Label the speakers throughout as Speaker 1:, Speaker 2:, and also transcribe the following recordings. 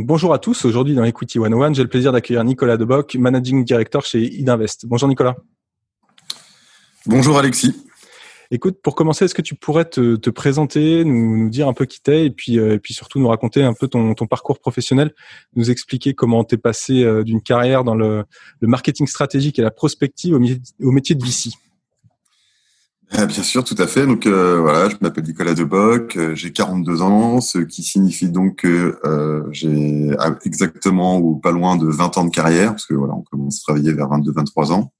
Speaker 1: Bonjour à tous. Aujourd'hui, dans Equity 101, j'ai le plaisir d'accueillir Nicolas Deboc, Managing Director chez Idinvest. Bonjour Nicolas.
Speaker 2: Bonjour Alexis.
Speaker 1: Écoute, pour commencer, est-ce que tu pourrais te, présenter, nous, dire un peu qui t'es et puis, euh, et puis surtout nous raconter un peu ton, parcours professionnel, nous expliquer comment t'es passé euh, d'une carrière dans le, marketing stratégique et la prospective au, au métier de VC
Speaker 2: bien sûr, tout à fait. Donc euh, voilà, je m'appelle Nicolas Deboc, euh, j'ai 42 ans, ce qui signifie donc que euh, j'ai exactement ou pas loin de 20 ans de carrière, parce que voilà, on commence à travailler vers 22-23 ans.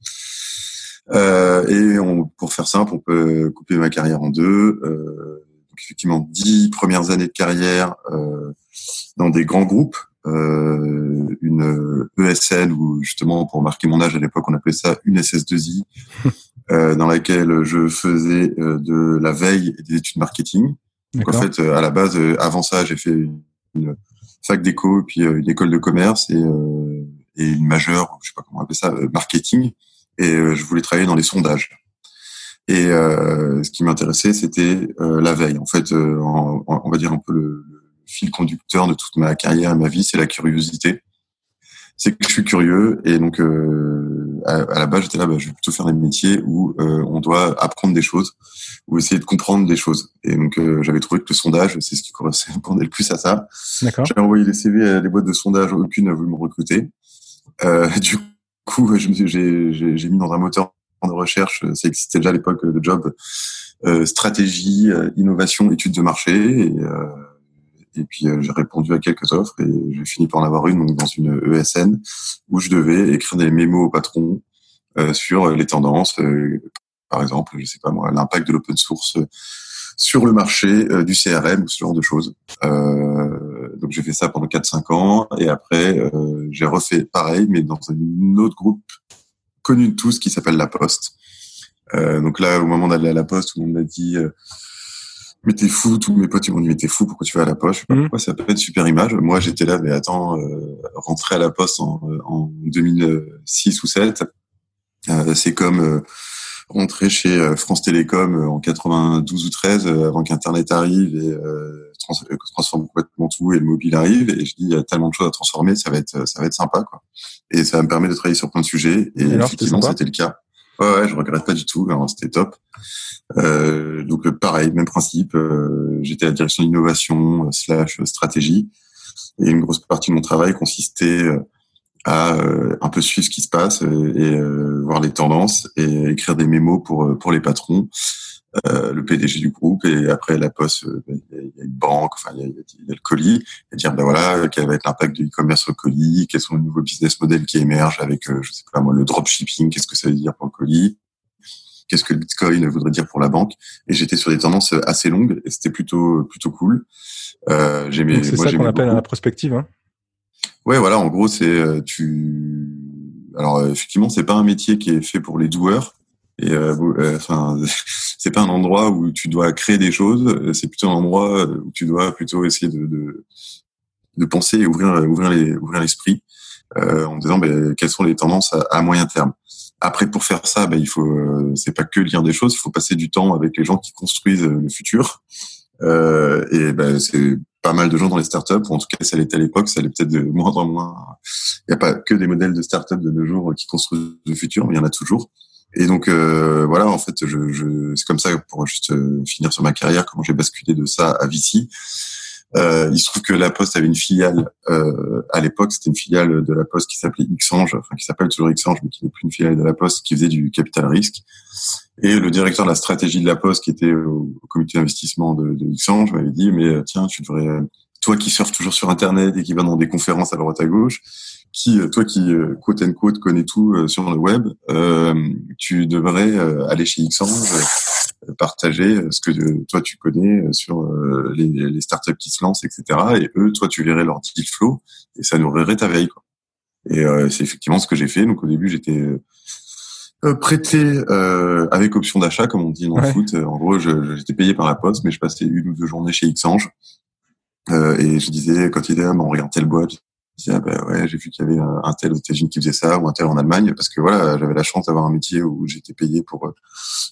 Speaker 2: et on, pour faire simple, on peut couper ma carrière en deux. donc effectivement, 10 premières années de carrière dans des grands groupes, une ESN ou justement pour marquer mon âge à l'époque on appelait ça une SS2I Euh, dans laquelle je faisais euh, de la veille et des études marketing. Donc en fait, euh, à la base, avant ça, j'ai fait une fac d'éco, puis une école de commerce et, et une majeure, je sais pas comment on appelle ça, marketing. Et je voulais travailler dans les sondages. Et ce qui m'intéressait, c'était la veille. En fait, on va dire un peu le, fil conducteur de toute ma carrière et ma vie, c'est la curiosité. C'est que je suis curieux et donc à, la base, j'étais là, bah, je vais plutôt faire des métiers où euh, on doit apprendre des choses ou essayer de comprendre des choses. Et donc, euh, j'avais trouvé que le sondage, c'est ce qui correspondait le plus à ça. J'ai envoyé des CV à des boîtes de sondage, aucune n'a voulu me recruter. Euh, du coup, j'ai mis dans un moteur de recherche, ça existait déjà à l'époque de job, stratégie, innovation, études de marché. Et, et puis j'ai répondu à quelques offres et j'ai fini par en avoir une dans une ESN où je devais écrire des mémos au patron euh, sur les tendances, euh, par exemple, je sais pas moi, l'impact de l'open source sur le marché euh, du CRM ou ce genre de choses. donc j'ai fait ça pendant 4-5 ans et après j'ai refait pareil mais dans un autre groupe connu de tous qui s'appelle La Poste. donc là au moment d'aller à La Poste, le monde m'a dit mais t'es fou, tous mes potes ils m'ont dit mais t'es fou, pourquoi tu vas à la poste? Je sais pas mmh. pourquoi ça peut être super image? Moi j'étais là, mais attends, euh, rentrer à la poste en, en 2006 ou 7, euh, c'est comme euh, rentrer chez euh, France Télécom en 92 ou 13 avant qu'Internet arrive et trans transforme complètement tout et le mobile arrive. Et je dis il y a tellement de choses à transformer, ça va être ça va être sympa quoi. Et ça me permet de travailler sur plein de sujets. Et, effectivement c'était le cas. Ouais, ouais, je regrette pas du tout. C'était top. Euh, donc euh, pareil, même principe. Euh, j'étais à la direction d'innovation euh, slash stratégie, et une grosse partie de mon travail consistait à un peu suivre ce qui se passe et, voir les tendances et écrire des mémos pour pour les patrons, le PDG du groupe et après la poste, ben, il y, a une banque, enfin il y a, le colis et dire ben voilà quel va être l'impact du e-commerce sur le colis, quels sont les nouveaux business models qui émergent avec je sais pas moi le dropshipping, qu'est-ce que ça veut dire pour le colis, qu'est-ce que le Bitcoin voudrait dire pour la banque. Et j'étais sur des tendances assez longues et c'était plutôt plutôt cool.
Speaker 1: Euh, j'aimais. C'est ça qu'on appelle la prospective. Hein
Speaker 2: ouais, voilà. En gros, c'est euh, tu. Alors effectivement, c'est pas un métier qui est fait pour les doueurs. Et euh, euh enfin, c'est pas un endroit où tu dois créer des choses. C'est plutôt un endroit où tu dois plutôt essayer de, de, de penser et ouvrir ouvrir les ouvrir l'esprit euh, en disant ben, quelles sont les tendances à, à moyen terme. Après, pour faire ça, ben, il faut, euh, c'est pas que lire des choses, il faut passer du temps avec les gens qui construisent euh, le futur. Euh, et ben, c'est pas mal de gens dans les startups, ou en tout cas, ça l'était à l'époque, ça l'est peut-être de moins en moins. Il n'y a pas que des modèles de startups de nos jours qui construisent le futur, mais il y en a toujours. Et donc euh, voilà, en fait, je, je c'est comme ça pour juste finir sur ma carrière, comment j'ai basculé de ça à VC. Euh, il se trouve que la Poste avait une filiale euh, à l'époque, c'était une filiale de la Poste qui s'appelait Xange, enfin qui s'appelle toujours Xange, mais qui n'est plus une filiale de la Poste, qui faisait du capital risque. Et le directeur de la stratégie de la Poste, qui était au, comité d'investissement de, de Xange, m'avait dit mais euh, tiens, tu devrais, toi qui surfes toujours sur Internet et qui vas dans des conférences à droite à gauche, qui toi qui quote and quote connais tout sur le web, tu devrais aller chez Xange partager euh, ce que euh, toi tu connais euh, sur les, les, startups qui se lancent, etc. Et eux, toi, tu verrais leur deal flow et ça nourrirait ta veille. Quoi. Et c'est effectivement ce que j'ai fait. Donc au début, j'étais prêté euh, avec option d'achat, comme on dit dans le foot. En gros, j'étais payé par la poste, mais je passais une ou deux journées chez Xange. Euh, et je disais, quand il disait, ah, on regarde telle boîte, ah ben ouais, j'ai vu qu'il y avait un tel aux États-Unis qui faisait ça ou un tel en Allemagne parce que voilà, j'avais la chance d'avoir un métier où j'étais payé pour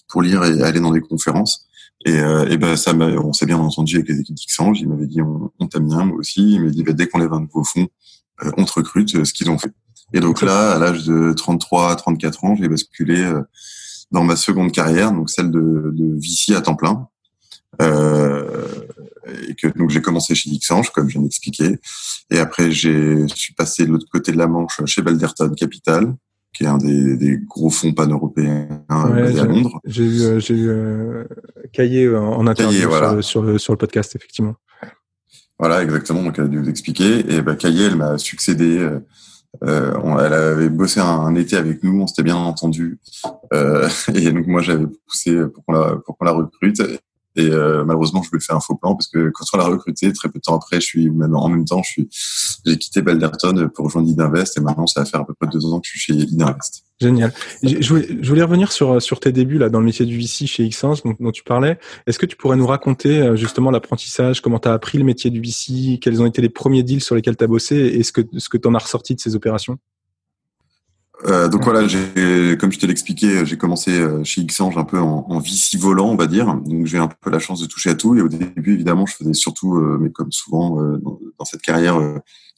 Speaker 2: pour lire et aller dans des conférences. Et, euh, et ben ça, on s'est bien entendu avec les équipes d'Ixange. Il m'avait dit on, on t'aime bien, moi aussi. Il m'a dit bah, dès qu'on lève un nouveau fonds, euh, on te recrute, euh, ce qu'ils ont fait. Et donc là, à l'âge de 33 à 34 ans, j'ai basculé euh, dans ma seconde carrière, donc celle de, de VC à temps plein. Euh, et que donc j'ai commencé chez Xange, comme je viens d'expliquer, et après j'ai suis passé de l'autre côté de la Manche chez Balderton Capital, qui est un des, des gros fonds pan-européens
Speaker 1: ouais, à Londres. J'ai eu, euh, j'ai eu euh, Caillé en interview sur, sur, le, sur le podcast, effectivement.
Speaker 2: Voilà, exactement. Donc, elle a dû vous expliquer. Et bah, Caillé, elle m'a succédé. Euh, euh on, elle avait bossé un, un, été avec nous, on s'était bien entendu. Euh, et donc, moi, j'avais poussé pour qu'on la, pour qu'on la recrute. Et euh, malheureusement, je lui ai fait un faux plan parce que quand on l'a recruté, très peu de temps après, je suis même en même temps, je suis, j'ai quitté Balderton pour rejoindre Idinvest et maintenant, ça va faire à peu près deux ans que je suis chez Idinvest.
Speaker 1: Génial. Je voulais, je voulais revenir sur sur tes débuts là dans le métier du VC chez Xange dont, dont tu parlais. Est-ce que tu pourrais nous raconter euh, justement l'apprentissage, comment tu as appris le métier du VC, quels ont été les premiers deals sur lesquels tu as bossé et ce que ce que tu en as ressorti de ces opérations?
Speaker 2: Euh, donc voilà, comme je te l'expliquais, j'ai commencé euh, chez Xange un peu en, en volant, on va dire. Donc j'ai un peu la chance de toucher à tout. Et au début, évidemment, je faisais surtout, euh, mais comme souvent euh, dans, dans, cette carrière,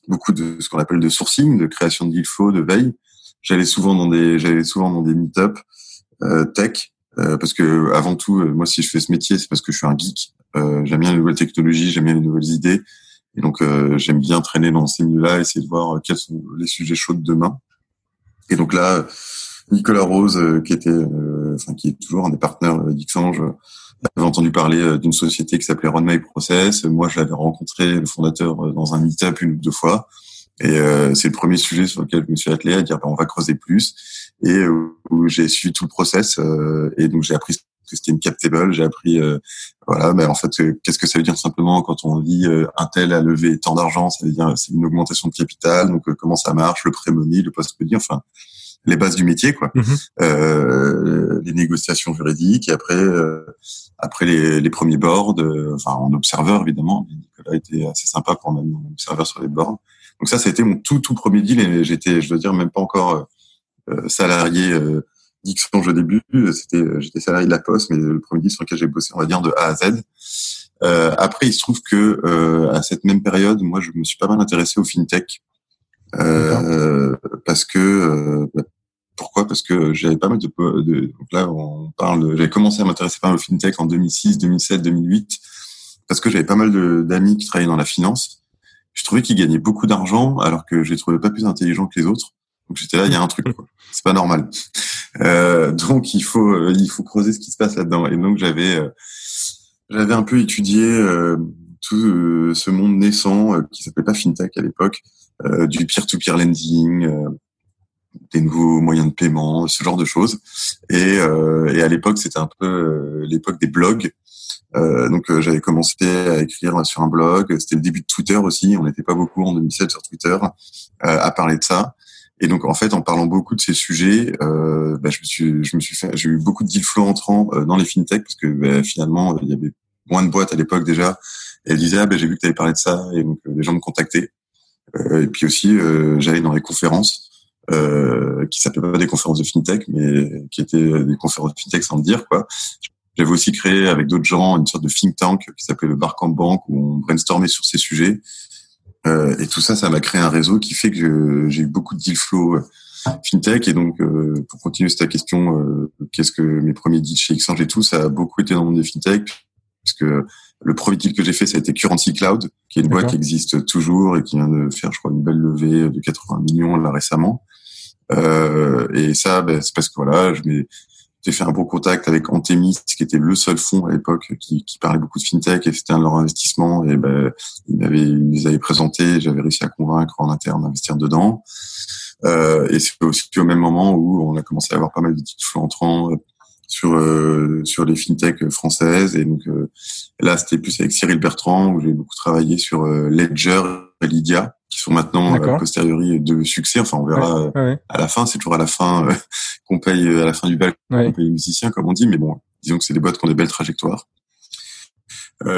Speaker 2: beaucoup de ce qu'on appelle de sourcing, de création de deal flow, de veille. J'allais souvent dans des, j'allais souvent dans des meet-up tech, parce que avant tout, moi, si je fais ce métier, c'est parce que je suis un geek. j'aime bien les nouvelles technologies, j'aime bien les nouvelles idées. Et donc, j'aime bien traîner dans ces milieux-là, essayer de voir quels sont les sujets chauds de demain. Et donc là, Nicolas Rose, euh, qui était, euh, enfin qui est toujours un des partenaires d'Ixange, avait entendu parler euh, d'une société qui s'appelait Run My Process. Moi, je l'avais rencontré, le fondateur, dans un meet-up une ou deux fois. Et c'est le premier sujet sur lequel je me suis attelé à dire bah, on va creuser plus. Et où j'ai suivi tout le process. et donc j'ai appris que c'était une cap table. J'ai appris, voilà, mais en fait, qu'est-ce que ça veut dire simplement quand on dit un tel a levé tant d'argent, ça veut dire c'est une augmentation de capital. Donc comment ça marche, le pré-money, le post-money, enfin les bases du métier, quoi. Euh, les négociations juridiques et après, euh, après les, les, premiers boards, euh, enfin en observeur évidemment. Nicolas était assez sympa pour m'amener en observeur sur les boards. Donc ça, été mon tout tout premier deal et j'étais, je veux dire, même pas encore euh, salarié euh, d'Xpange au début. C'était, j'étais salarié de la Poste, mais le premier deal sur lequel j'ai bossé, on va dire de A à Z. Euh, après, il se trouve que euh, à cette même période, moi, je me suis pas mal intéressé au fintech. Euh, parce que euh, bah, pourquoi? Parce que j'avais pas mal de, de donc là on parle, j'avais commencé à m'intéresser par le fintech en 2006, 2007, 2008 parce que j'avais pas mal d'amis qui travaillaient dans la finance. Je trouvais qu'ils gagnaient beaucoup d'argent alors que je les trouvais pas plus intelligents que les autres. Donc j'étais là, il y a un truc, c'est pas normal. Euh, donc il faut il faut creuser ce qui se passe là-dedans. Et donc j'avais euh, j'avais un peu étudié euh, tout ce monde naissant qui s'appelait pas fintech à l'époque, euh, du peer-to-peer lending, euh, des nouveaux moyens de paiement, ce genre de choses. Et, euh, et à l'époque, c'était un peu l'époque des blogs. donc j'avais commencé à écrire sur un blog. C'était le début de Twitter aussi. On n'était pas beaucoup en 2007 sur Twitter à parler de ça. Et donc en fait, en parlant beaucoup de ces sujets, euh, bah, je me suis, je me suis fait, j'ai eu beaucoup de deal flow entrants dans les fintechs parce que bah, finalement il y avait moins de boîtes à l'époque déjà. Et elles ah ben j'ai vu que tu avais parlé de ça et donc les gens me contactaient. Euh, et puis aussi, euh, j'allais dans les conférences euh, qui s'appelaient pas des conférences de fintech, mais qui étaient des conférences de fintech sans le dire quoi. J'avais aussi créé avec d'autres gens une sorte de think tank qui s'appelait le Barcamp Bank où on brainstormait sur ces sujets. Euh, et tout ça, ça m'a créé un réseau qui fait que j'ai eu beaucoup de deal flow fintech. Et donc, euh, pour continuer cette question, euh, qu'est-ce que mes premiers deals chez Exchange et tout, ça a beaucoup été dans le monde des fintech, parce que le premier deal que j'ai fait, ça a été Currency Cloud, qui est une boîte qui existe toujours et qui vient de faire, je crois, une belle levée de 80 millions là récemment. Euh, et ça, ben, c'est parce que voilà, je j'ai fait un bon contact avec Antemis, qui était le seul fonds à l'époque qui, qui, parlait beaucoup de fintech et c'était un de leurs investissements. Et ben, ils m'avaient, ils les avaient présentés, j'avais réussi à convaincre en interne d'investir dedans. Euh, et c'est aussi au même moment où on a commencé à avoir pas mal de titres entrants sur euh, sur les fintechs françaises. Et donc euh, là c'était plus avec Cyril Bertrand où j'ai beaucoup travaillé sur euh, Ledger et Lydia qui sont maintenant a posteriori de succès. Enfin on verra à la fin. C'est toujours à la fin qu'on paye à la fin du bal qu'on paye les musiciens comme on dit. Mais bon disons que c'est des boîtes qui ont des belles trajectoires.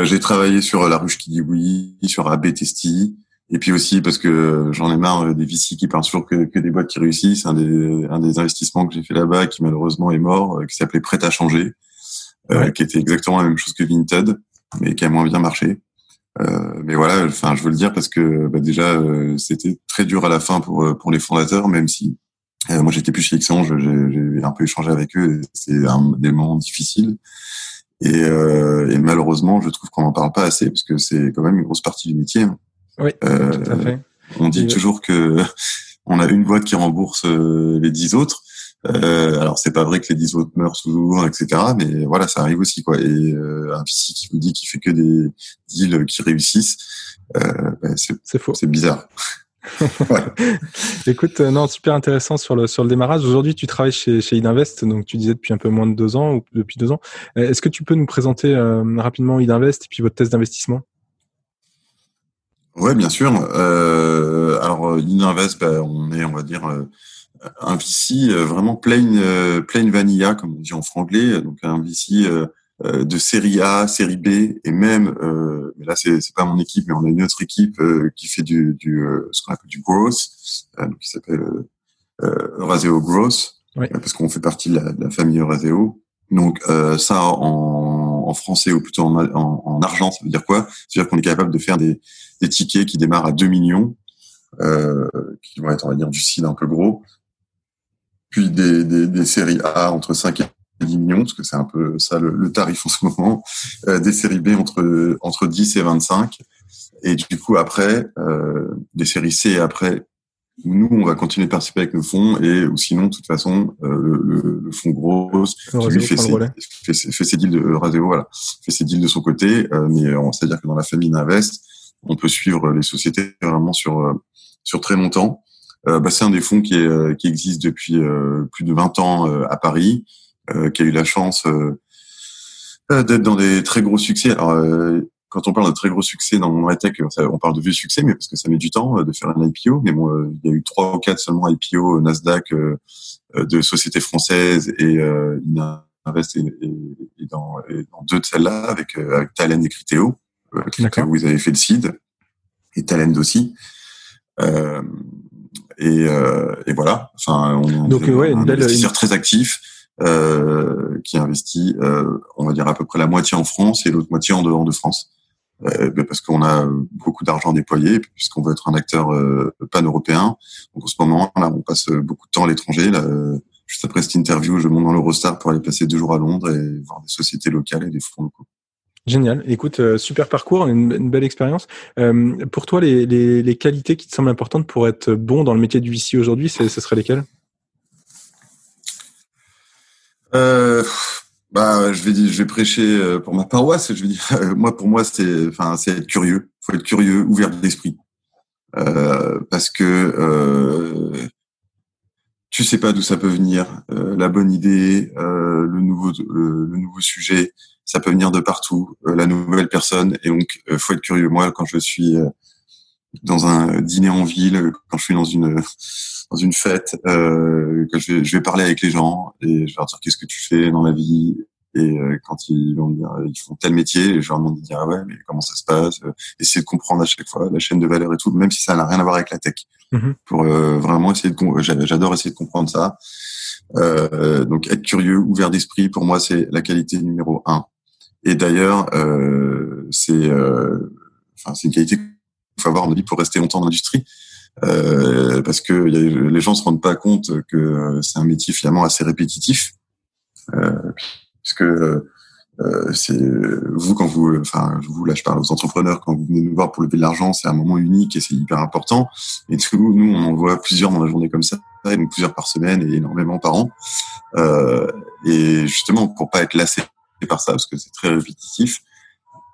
Speaker 2: J'ai travaillé sur la ruche qui dit oui sur AB Testi et puis aussi parce que j'en ai marre euh, des VC qui parlent toujours que, que des boîtes qui réussissent. Un des, un des investissements que j'ai fait là-bas, qui malheureusement est mort, euh, qui s'appelait Prêt à changer, euh, qui était exactement la même chose que Vinted, mais qui a moins bien marché. Euh, mais voilà, enfin, je veux le dire parce que bah, déjà, c'était très dur à la fin pour pour les fondateurs, même si moi j'étais plus chez Xange, j'ai un peu échangé avec eux. C'est un des moments difficiles. Et, et malheureusement, je trouve qu'on n'en parle pas assez parce que c'est quand même une grosse partie du métier. Hein.
Speaker 1: Oui, euh, tout à fait.
Speaker 2: On dit toujours que on a une boîte qui rembourse euh, les dix autres. Euh, alors c'est pas vrai que les dix autres meurent toujours, etc. Mais voilà, ça arrive aussi quoi. Et euh, un VC qui vous dit qu'il fait que des deals qui réussissent, euh, ben, c'est faux. C'est bizarre.
Speaker 1: ouais. Écoute, non, super intéressant sur le sur le démarrage. Aujourd'hui, tu travailles chez chez Idinvest, donc tu disais depuis un peu moins de deux ans ou depuis deux ans. Est-ce que tu peux nous présenter rapidement Idinvest et puis votre thèse d'investissement?
Speaker 2: Ouais, bien sûr. Euh, alors, Ininvest, bah, on est, on va dire, euh, un VC euh, vraiment plain, euh, plain vanilla, comme on dit en franglais. Donc, un VC de série A, série B, et même, mais là, c'est, pas mon équipe, mais on a une autre équipe qui fait du, du ce qu'on appelle du growth, donc qui s'appelle Euraseo Growth, parce qu'on fait partie de la, de la famille Euraseo. Donc, ça, en, en français ou plutôt en, en, en argent, ça veut dire quoi? C'est-à-dire qu'on est capable de faire des des tickets qui démarrent à 2 millions, euh, qui vont être, on va dire, du cible un peu gros. Puis des, des, des, séries A entre 5 et 10 millions, parce que c'est un peu ça le, tarif en ce moment. Euh, des séries B entre, entre 10 et 25. Et du coup, après, euh, des séries C après, nous, on va continuer de participer avec nos fonds et ou sinon, de toute façon, euh, le, le, fonds gros qui lui fait ses, fait, fait ses, deals de Radio, voilà, fait ses deals de son côté. Euh, mais c'est-à-dire que dans la famille d'Invest, on peut suivre les sociétés vraiment sur euh, sur très longtemps. Euh, bah, c'est un des fonds qui, est, euh, qui existe depuis plus de 20 ans à Paris, qui a eu la chance d'être dans des très gros succès. Alors, quand on parle de très gros succès dans mon tech, on parle de vieux succès, mais parce que ça met du temps de faire un IPO. Mais bon, il y a eu trois ou quatre seulement IPO Nasdaq de sociétés françaises et euh, Invest et, dans, dans, deux de celles-là avec, avec Talent et Criteo. Euh, vous avez fait le seed et Talend aussi. Euh, et, euh, et, voilà. Enfin, on Donc ouais, un investisseur très actif euh, qui investit, euh, on va dire à peu près la moitié en France et l'autre moitié en dehors de France. Euh, parce qu'on a beaucoup d'argent déployé, puisqu'on veut être un acteur pan-européen. Donc en ce moment, là, on passe beaucoup de temps à l'étranger. Là, juste après cette interview, je monte dans l'Eurostar pour aller passer deux jours à Londres et voir des sociétés locales et des fonds locaux.
Speaker 1: Génial. Écoute, euh, super parcours, une, belle expérience. Euh, pour toi, les, les, les, qualités qui te semblent importantes pour être bon dans le métier du VC aujourd'hui, ce seraient lesquelles?
Speaker 2: Euh, bah, je vais dire, je vais prêcher euh, pour ma paroisse. Je vais dire, moi, pour moi, c'est, enfin, c'est être curieux. Faut être curieux, ouvert d'esprit, euh, parce que euh, tu sais pas d'où ça peut venir. la bonne idée, le nouveau, le nouveau sujet ça peut venir de partout, euh, la nouvelle personne, et donc euh, faut être curieux. Moi, quand je suis euh, dans un dîner en ville, quand je suis dans une dans une fête, euh, que je vais, je vais parler avec les gens et je vais leur dire qu'est-ce que tu fais dans la vie? Et quand ils vont me dire ils font tel métier, je leur demande de dire ah ouais mais comment ça se passe, essayer de comprendre à chaque fois la chaîne de valeur et tout, même si ça n'a rien à voir avec la tech. Mm-hmm. Pour vraiment essayer de j'adore essayer de comprendre ça. donc être curieux, ouvert d'esprit, pour moi c'est la qualité numéro un. Et d'ailleurs, euh, c'est euh, enfin, c'est une qualité faut avoir en pour rester longtemps dans l'industrie. Euh, parce que les gens se rendent pas compte que c'est un métier finalement assez répétitif, euh, puisque euh, c'est vous quand vous, enfin vous là je parle aux entrepreneurs quand vous venez nous voir pour lever de l'argent, c'est un moment unique et c'est hyper important. Et nous, nous on en voit plusieurs dans la journée comme ça, et donc plusieurs par semaine et énormément par an. Euh, et justement pour pas être lassé par ça parce que c'est très répétitif,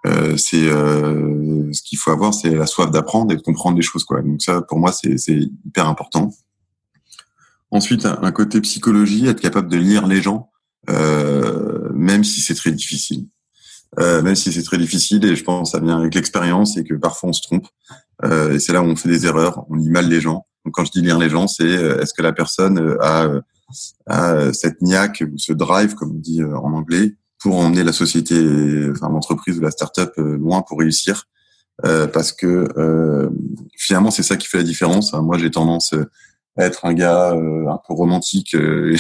Speaker 2: euh, c'est euh, ce qu'il faut avoir, c'est la soif d'apprendre et de comprendre les choses quoi. Donc ça pour moi c'est hyper important. Ensuite un côté psychologie, être capable de lire les gens. Euh, même si c'est très difficile. Euh, même si c'est très difficile, et je pense que ça vient avec l'expérience et que parfois on se trompe. Euh, et c'est là où on fait des erreurs, on lit mal les gens. Donc quand je dis lire les gens, c'est est-ce que la personne a, a cette niaque ou ce drive, comme on dit en anglais, pour emmener la société, enfin l'entreprise ou la start-up loin pour réussir. parce que finalement c'est ça qui fait la différence. Moi j'ai tendance être un gars euh, un peu romantique, euh,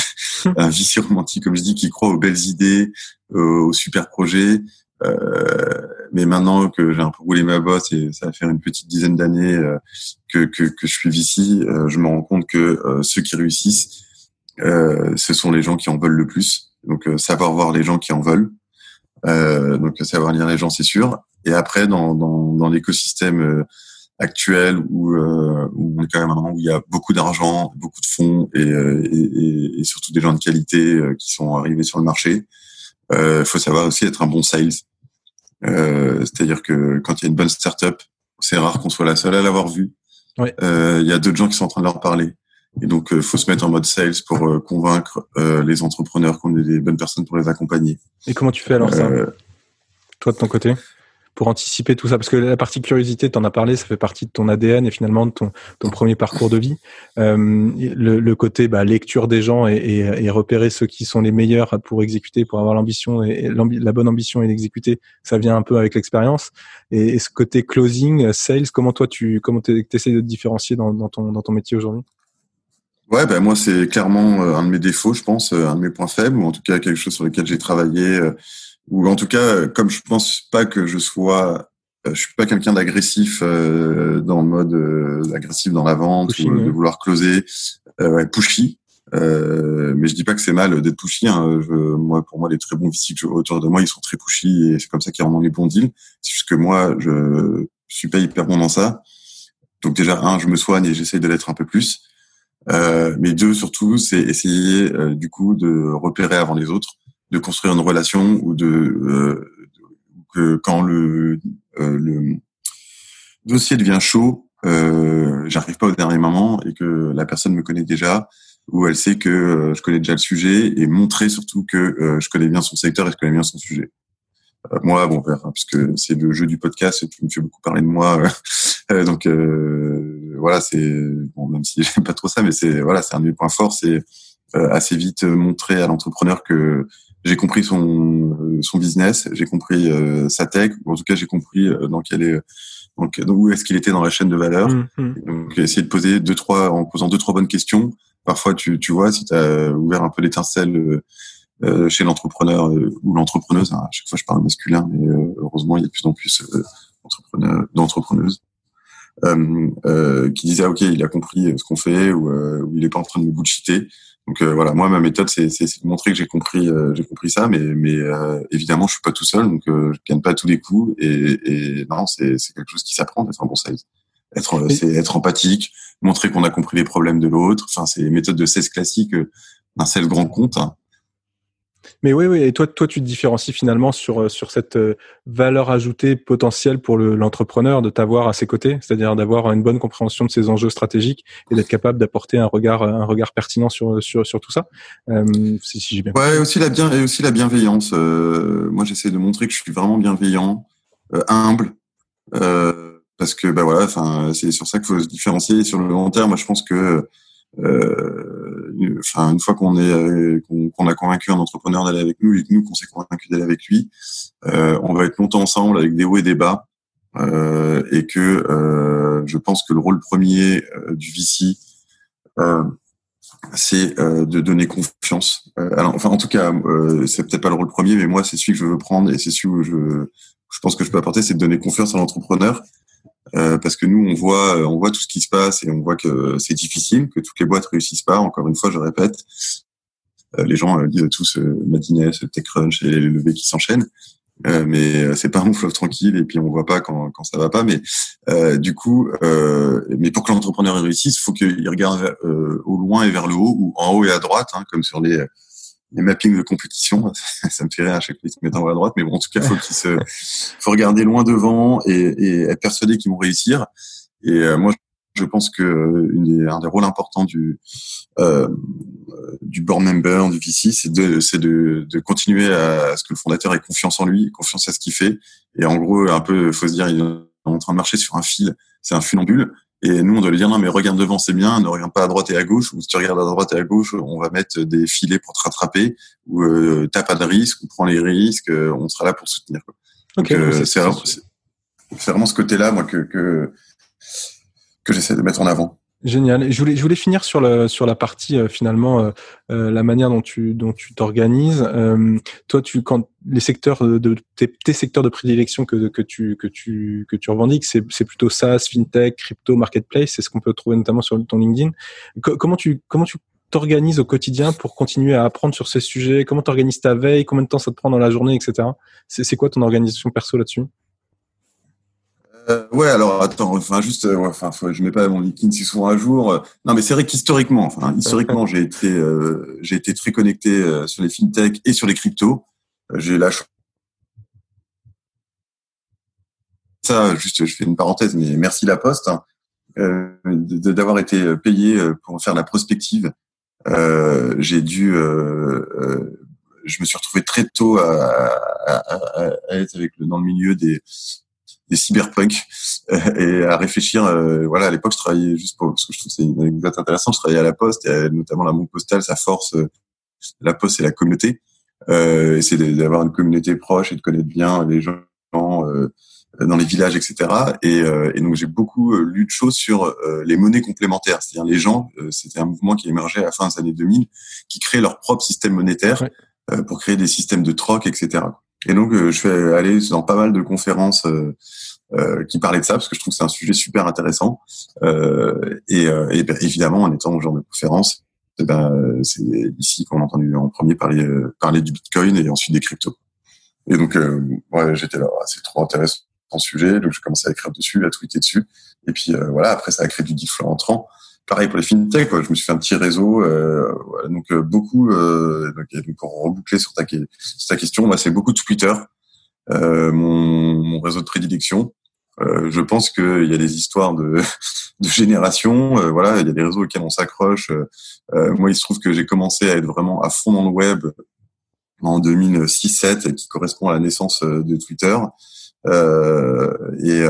Speaker 2: un vicieux romantique, comme je dis, qui croit aux belles idées, aux super projets. Euh, mais maintenant que j'ai un peu roulé ma bosse et ça va faire une petite dizaine d'années que, que, que, je suis ici, je me rends compte que ceux qui réussissent, ce sont les gens qui en veulent le plus. Donc savoir voir les gens qui en veulent. donc savoir lire les gens, c'est sûr. Et après, dans, dans, dans l'écosystème actuel où, euh, où on est quand même un moment où il y a beaucoup d'argent, beaucoup de fonds et, euh, et, et, surtout des gens de qualité euh, qui sont arrivés sur le marché. Il euh, faut savoir aussi être un bon sales. Euh, C'est-à-dire que quand il y a une bonne startup, c'est rare qu'on soit la seule à l'avoir vue. Il y a d'autres gens qui sont en train de leur parler. Et donc, il faut se mettre en mode sales pour convaincre les entrepreneurs qu'on est des bonnes personnes pour les accompagner.
Speaker 1: Et comment tu fais alors ça Toi de ton côté pour anticiper tout ça? Parce que la partie curiosité, tu en as parlé, ça fait partie de ton ADN et finalement de ton, ton premier parcours de vie. Euh, le, le, côté bah, lecture des gens et, et, et, repérer ceux qui sont les meilleurs pour exécuter, pour avoir l'ambition et la bonne ambition et l'exécuter, ça vient un peu avec l'expérience. Et, et, ce côté closing, sales, comment toi tu comment essaies de te différencier dans, dans, ton, dans ton métier aujourd'hui?
Speaker 2: Ouais, ben moi c'est clairement euh, un de mes défauts, je pense, euh, un de mes points faibles, ou en tout cas quelque chose sur lequel j'ai travaillé ou en tout cas, comme je pense pas que je sois, euh, je suis pas quelqu'un d'agressif euh, dans le mode euh, agressif dans la vente ou de vouloir closer, ouais, pushy. mais je dis pas que c'est mal d'être pushy. Hein. Je, moi, pour moi, les très bons VC autour de moi, ils sont très pushy et c'est comme ça qu'ils rendent les bons deals. C'est juste que moi, je suis pas hyper bon dans ça. Donc déjà, un, je me soigne et j'essaye de l'être un peu plus. Euh, mais deux, surtout, c'est essayer du coup de repérer avant les autres de construire une relation ou de euh, que quand le, euh, le dossier devient chaud, euh, j'arrive pas au dernier moment et que la personne me connaît déjà ou elle sait que euh, je connais déjà le sujet et montrer surtout que euh, je connais bien son secteur et je connais bien son sujet. moi, bon, puisque c'est le jeu du podcast, tu me fais beaucoup parler de moi, donc voilà, c'est bon, même si j'aime pas trop ça, mais c'est voilà, c'est un de mes points forts, c'est assez vite montrer à l'entrepreneur que j'ai compris son euh, son business, j'ai compris euh, sa tech, ou en tout cas j'ai compris euh, dans quel est donc où est-ce qu'il était dans la chaîne de valeur. Mmh, mmh. Donc essayer de poser deux trois en posant deux trois bonnes questions. Parfois tu tu vois si tu as ouvert un peu l'étincelle euh, chez l'entrepreneur ou l'entrepreneuse. Hein, à chaque fois je parle masculin, mais heureusement il y a de plus en plus d'entrepreneuses. Euh, qui disaient ah, ok il a compris ce qu'on fait ou, ou il est pas en train de me bullshiter donc euh, voilà, moi ma méthode c'est de montrer que j'ai compris euh, j'ai compris ça, mais mais euh, évidemment je suis pas tout seul, donc je gagne pas tous les coups et, et non c'est quelque chose qui s'apprend d'être un bon sales. Être c'est être empathique, montrer qu'on a compris les problèmes de l'autre. Enfin c'est les méthodes de sales classiques d'un sales grand compte. Hein.
Speaker 1: Mais oui, oui. Et toi, toi, tu te différencies finalement sur euh, sur cette euh, valeur ajoutée potentielle pour l'entrepreneur de t'avoir à ses côtés, c'est-à-dire d'avoir une bonne compréhension de ses enjeux stratégiques et d'être capable d'apporter un regard un regard pertinent sur sur sur tout ça.
Speaker 2: Euh, si, si j'ai bien. Ouais, aussi la bien et aussi la bienveillance. Euh, moi, j'essaie de montrer que je suis vraiment bienveillant, humble. parce que bah voilà, enfin c'est sur ça qu'il faut se différencier. sur le long terme, moi je pense que enfin une fois qu'on est euh, qu'on a convaincu un entrepreneur d'aller avec nous et que nous qu'on s'est convaincu d'aller avec lui, euh, on va être longtemps ensemble avec des hauts et des bas. Euh, et que euh, je pense que le rôle premier du VC, c'est de donner confiance. alors, enfin, en tout cas, c'est peut-être pas le rôle premier, mais moi, c'est celui que je veux prendre et c'est celui où je, je pense que je peux apporter, c'est de donner confiance à l'entrepreneur euh, parce que nous on voit euh, on voit tout ce qui se passe et on voit que c'est difficile, que toutes les boîtes réussissent pas. Encore une fois, je répète. les gens disent tous Madines, TechCrunch et les levées qui s'enchaînent. Euh, mais c'est pas un fleuve tranquille et puis on voit pas quand, quand ça va pas. Mais euh, du coup, euh, mais pour que l'entrepreneur réussisse, faut qu'il regarde au loin et vers le haut ou en haut et à droite, hein, comme sur les les mappings de compétition, ça me fait rire à chaque fois qu'ils se mettent en haut à droite, mais bon, en tout cas, faut qu'il se, faut regarder loin devant et, et être persuadé qu'ils vont réussir. Et moi, je pense que une un des rôles importants du euh, du board member, du VC, c'est de c'est de, de continuer à, ce que le fondateur ait confiance en lui, confiance à ce qu'il fait. Et en gros, un peu, faut se dire, il est en train de marcher sur un fil, c'est un funambule. Et nous, on doit lui dire non, mais regarde devant, c'est bien. Ne regarde pas à droite et à gauche. Ou si tu regardes à droite et à gauche, on va mettre des filets pour te rattraper. Ou euh, t'as pas de risque, ou prends les risques. Euh, on sera là pour soutenir. Quoi. Donc euh, c'est vraiment, ce côté-là, moi, que, que que j'essaie de mettre en avant.
Speaker 1: Génial. Je voulais, je voulais finir sur, le, sur la partie euh, finalement euh, euh, la manière dont tu dont tu t'organises. toi, tu quand les secteurs de tes, tes, secteurs de prédilection que, que tu que tu que tu revendiques, c'est c'est plutôt SaaS, fintech, crypto, marketplace. C'est ce qu'on peut trouver notamment sur ton LinkedIn. comment tu comment tu t'organises au quotidien pour continuer à apprendre sur ces sujets? Comment t'organises ta veille? Combien de temps ça te prend dans la journée, etc. C'est c'est quoi ton organisation perso là-dessus?
Speaker 2: Euh, ouais, alors attends, enfin juste, euh, ouais, enfin, je mets pas mon LinkedIn si souvent à jour. Non, mais c'est vrai qu'historiquement, enfin, historiquement, j'ai été, euh, j'ai été très connecté euh, sur les fintech et sur les cryptos. j'ai la ça, juste, je fais une parenthèse, mais merci la Poste hein, d'avoir été payé pour faire la prospective. j'ai dû, je me suis retrouvé très tôt à, à, à, à être avec le, dans le milieu des des cyberpunk euh, et à réfléchir. Euh, voilà, à l'époque, je travaillais juste pour parce que je trouve que c'est une anecdote intéressante. Je travaillais à la Poste, et notamment la banque postale, sa force, euh, la Poste, c'est la communauté. Euh, c'est d'avoir une communauté proche et de connaître bien les gens dans les villages, etc. Et, et donc j'ai beaucoup lu de choses sur les monnaies complémentaires, c'est-à-dire les gens. C'était un mouvement qui émergeait à la fin des années 2000, qui créait leur propre système monétaire pour créer des systèmes de troc, etc. Et donc, euh, je vais aller dans pas mal de conférences euh, euh, qui parlaient de ça, parce que je trouve que c'est un sujet super intéressant. et, et ben, évidemment, en étant au genre de conférence, eh ben, c'est ici qu'on a entendu en premier parler, parler du Bitcoin et ensuite des cryptos. Et donc, ouais, j'étais là, c'est trop intéressant le sujet, donc j'ai commencé à écrire dessus, à tweeter dessus. Et puis voilà, après ça a créé du deal entrant pareil pour les fintech, quoi. je me suis fait un petit réseau. Euh, donc euh, beaucoup. Euh, donc, pour reboucler sur ta, question, moi c'est beaucoup de Twitter, euh, mon, mon, réseau de prédilection. Euh, je pense qu'il y a des histoires de, de génération. Euh, voilà, il y a des réseaux auxquels on s'accroche. moi, il se trouve que j'ai commencé à être vraiment à fond dans le web en 2006-7, qui correspond à la naissance de Twitter. et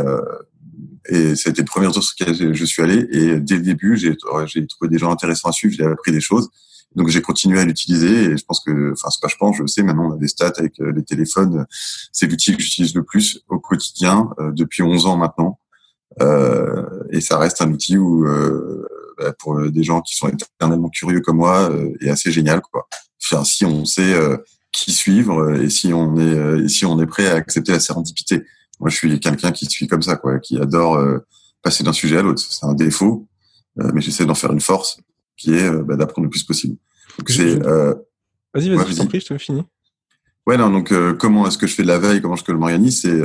Speaker 2: et c'était le premier retour sur lequel je suis allé. Et dès le début, j'ai trouvé des gens intéressants à suivre, j'ai appris des choses. Donc j'ai continué à l'utiliser et je pense que, enfin c'est pas je pense, je sais maintenant on a des stats avec euh, les téléphones, c'est l'outil que j'utilise le plus au quotidien euh, depuis 11 ans maintenant. Euh, et ça reste un outil où euh, bah, pour des gens qui sont éternellement curieux comme moi euh, est assez génial quoi. Si on sait qui suivre et si on est et si on est prêt à accepter la sérendipité. Moi, je suis quelqu'un qui suit comme ça, quoi, qui adore euh, passer d'un sujet à l'autre. C'est un défaut, euh, mais j'essaie d'en faire une force, qui est euh, bah, d'apprendre le plus possible.
Speaker 1: vas-y, vas-y, ouais, je t'en prie, je te finis.
Speaker 2: Ouais, non, donc comment est-ce que je fais de la veille, comment est-ce que je m'organise, c'est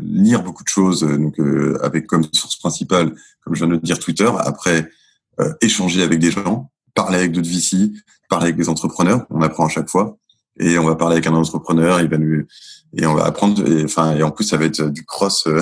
Speaker 2: lire beaucoup de choses, donc avec comme source principale, comme je viens de le dire, Twitter. Après, échanger avec des gens, parler avec d'autres VC, parler avec des entrepreneurs. On apprend à chaque fois et on va parler avec un entrepreneur, il va nous et on va apprendre et enfin et en plus ça va être du cross euh,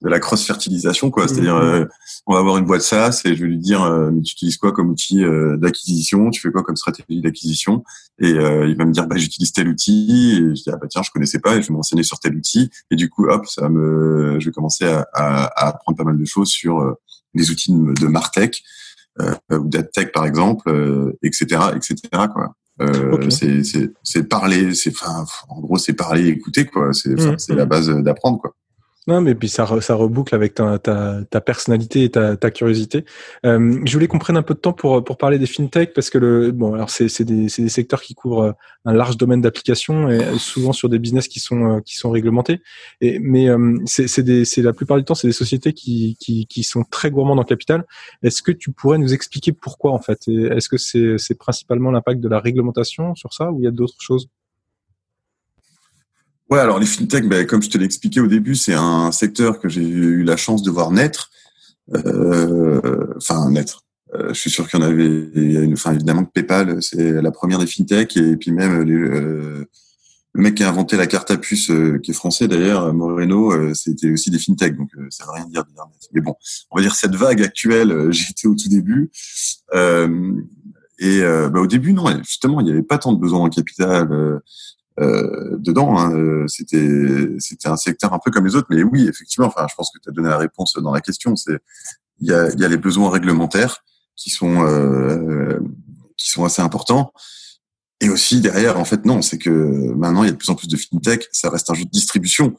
Speaker 2: de la cross fertilisation quoi, c'est-à-dire mhm. euh, on va avoir une boîte SaaS et je vais lui dire euh, mais tu utilises quoi comme outil d'acquisition, tu fais quoi comme stratégie d'acquisition? Et il va me dire bah j'utilise tel outil et je dis ah bah tiens je connaissais pas et je vais m'enseigner sur tel outil et du coup hop ça me je vais commencer à, à, à apprendre pas mal de choses sur les outils de, de Martech ou d'AdTech par exemple etc etc quoi euh, c'est parler, c'est enfin en gros c'est parler, et écouter quoi. C'est mmh, la mmh. base d'apprendre quoi.
Speaker 1: Non, mais puis ça, ça reboucle avec ta, ta, ta personnalité et ta, ta curiosité. Euh, je voulais qu'on prenne un peu de temps pour, pour parler des fintech parce que le bon, alors c'est c'est des, des secteurs qui couvrent un large domaine d'application et souvent sur des business qui sont qui sont réglementés. Et mais euh, c'est c'est c'est la plupart du temps c'est des sociétés qui, qui qui sont très gourmandes en capital. Est-ce que tu pourrais nous expliquer pourquoi en fait? Est-ce que c'est c'est principalement l'impact de la réglementation sur ça ou il y a d'autres choses?
Speaker 2: Ouais, alors les fintech, ben, comme je te l'ai expliqué au début, c'est un secteur que j'ai eu la chance de voir naître. Euh, enfin, naître. Euh, je suis sûr qu'il y en avait. Une, enfin, évidemment, PayPal, c'est la première des fintech, et puis même euh, le mec qui a inventé la carte à puce, qui est français d'ailleurs, Moreno, c'était aussi des fintech, donc ça veut rien dire. Mais bon, on va dire cette vague actuelle. J'étais au tout début. et bah, au début, non, justement, il n'y avait pas tant de besoins en capital. Euh, dedans. Hein, euh, c'était c'était un secteur un peu comme les autres, mais oui, effectivement. Enfin, je pense que tu as donné la réponse dans la question. C'est il y a, y a les besoins réglementaires qui sont euh, qui sont assez importants. Et aussi derrière, en fait, non, c'est que maintenant il y a de plus en plus de fintech. Ça reste un jeu de distribution,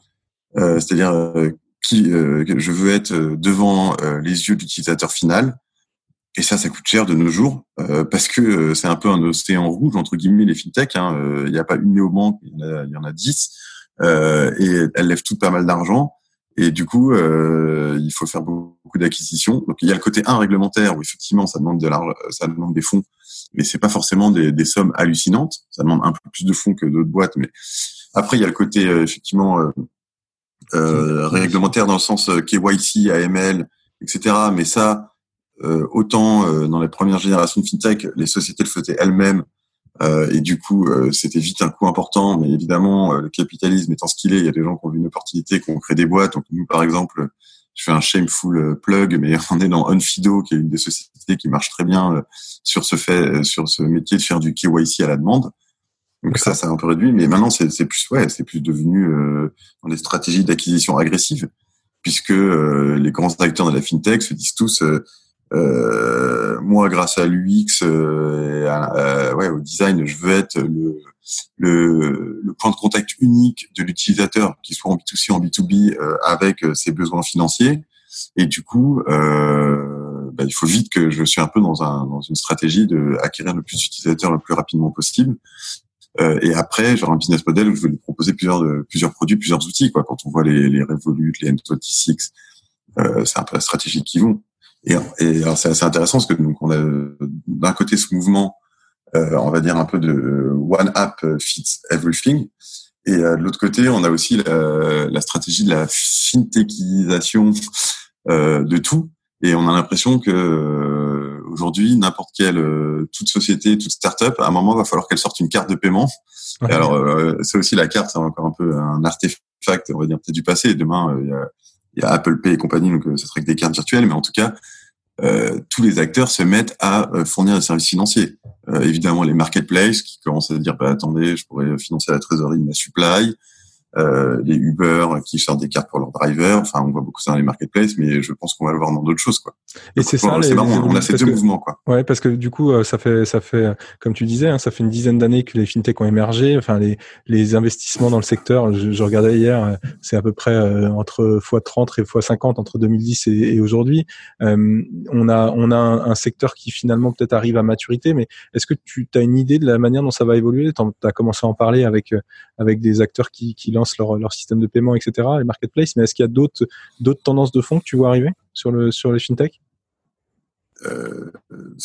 Speaker 2: euh, c'est-à-dire euh, qui je veux être devant les yeux de l'utilisateur final et ça, ça coûte cher de nos jours euh, parce que euh, c'est un peu un océan rouge entre guillemets les fintech. Hein. Euh, il n'y a pas une néobanque, il y en a, il y en a dix et elles lèvent toutes pas mal d'argent. Et du coup, il faut faire beaucoup d'acquisitions. Donc il y a le côté un réglementaire où effectivement ça demande de l'argent, ça demande des fonds, mais c'est pas forcément des, des, sommes hallucinantes. Ça demande un peu plus de fonds que d'autres boîtes. Mais après il y a le côté effectivement réglementaire dans le sens KYC, AML, etc. Mais ça euh, autant euh, dans les premières générations de fintech, les sociétés le faisaient elles-mêmes euh, et du coup c'était vite un coût important. Mais évidemment, le capitalisme étant ce qu'il est, il y a des gens qui ont vu une opportunité, qui ont créé des boîtes. Donc nous, par exemple, je fais un shameful plug, mais on est dans Onfido, qui est une des sociétés qui marche très bien sur ce fait, sur ce métier de faire du KYC à la demande. Donc ça, ça a un peu réduit, mais maintenant c'est plus ouais, c'est plus devenu euh, dans les stratégies d'acquisition agressive, puisque les grands acteurs de la fintech se disent tous euh, moi, grâce à l'UX euh, euh, ouais, au design, je veux être le, le, le point de contact unique de l'utilisateur, qu'il soit en B2C ou en B2B, euh, avec ses besoins financiers. Et du coup, bah, il faut vite que je suis un peu dans, un, dans une stratégie de acquérir le plus d'utilisateurs le plus rapidement possible. Euh, et après, genre un business model où je vais lui proposer plusieurs, plusieurs produits, plusieurs outils. Quoi. Quand on voit les, les Revolut, les M26, euh, c'est un peu la stratégie qui vont. Et, et c'est assez intéressant parce que donc on a d'un côté ce mouvement, euh, on va dire un peu de one app fits everything, et euh, de l'autre côté on a aussi la, la stratégie de la fintechisation euh, de tout. Et on a l'impression que euh, aujourd'hui n'importe quelle euh, toute société, toute startup, à un moment va falloir qu'elle sorte une carte de paiement. Et alors c'est aussi la carte, c'est encore un peu un artefact, on va dire peut-être du passé. demain il y a il y a Apple Pay et compagnie, donc euh, ça serait que des cartes virtuelles, mais en tout cas, euh, tous les acteurs se mettent à euh, fournir des services financiers. Euh, évidemment, les marketplaces qui commencent à dire bah, attendez, je pourrais financer la trésorerie de ma supply euh, les Uber qui sortent des cartes pour leurs drivers. Enfin, on voit beaucoup ça dans les marketplaces, mais je pense qu'on va le voir dans d'autres choses, quoi.
Speaker 1: Et c'est ça.
Speaker 2: C'est marrant, on a ces deux mouvements, quoi.
Speaker 1: Ouais, parce que du coup, euh, ça fait, ça fait, comme tu disais, hein, ça fait une dizaine d'années que les fintechs ont émergé. Enfin, les, les investissements dans le secteur, je, je regardais hier, euh, c'est à peu près euh, entre x30 et x50 entre 2010 et, et aujourd'hui. Euh, on a, on a un, un secteur qui finalement peut-être arrive à maturité, mais est-ce que tu as une idée de la manière dont ça va évoluer? Tu as commencé à en parler avec, avec des acteurs qui, qui lancent leur, leur système de paiement, etc., les marketplaces. Mais est-ce qu'il y a d'autres d'autres tendances de fond que tu vois arriver sur le sur les fintech
Speaker 2: euh,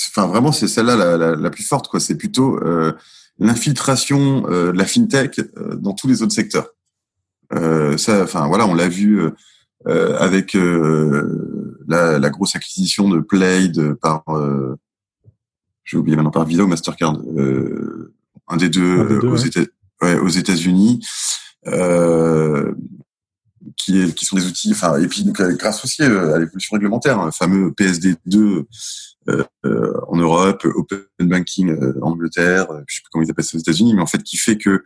Speaker 2: Enfin, vraiment, c'est celle-là la, la, plus forte. quoi. C'est plutôt euh, l'infiltration euh, de la fintech euh, dans tous les autres secteurs. Euh, ça, enfin voilà, on l'a vu avec la, la, grosse acquisition de Plaid par, j'ai oublié maintenant par Visa ou Mastercard, un des deux, un des deux aux, États, ouais, aux États-Unis euh, qui, qui sont des outils, enfin, et puis donc, grâce aussi euh, à l'évolution réglementaire, un fameux PSD2 euh, euh, en Europe, Open Banking en Angleterre, je sais plus comment ils appellent ça aux États-Unis, mais en fait qui fait que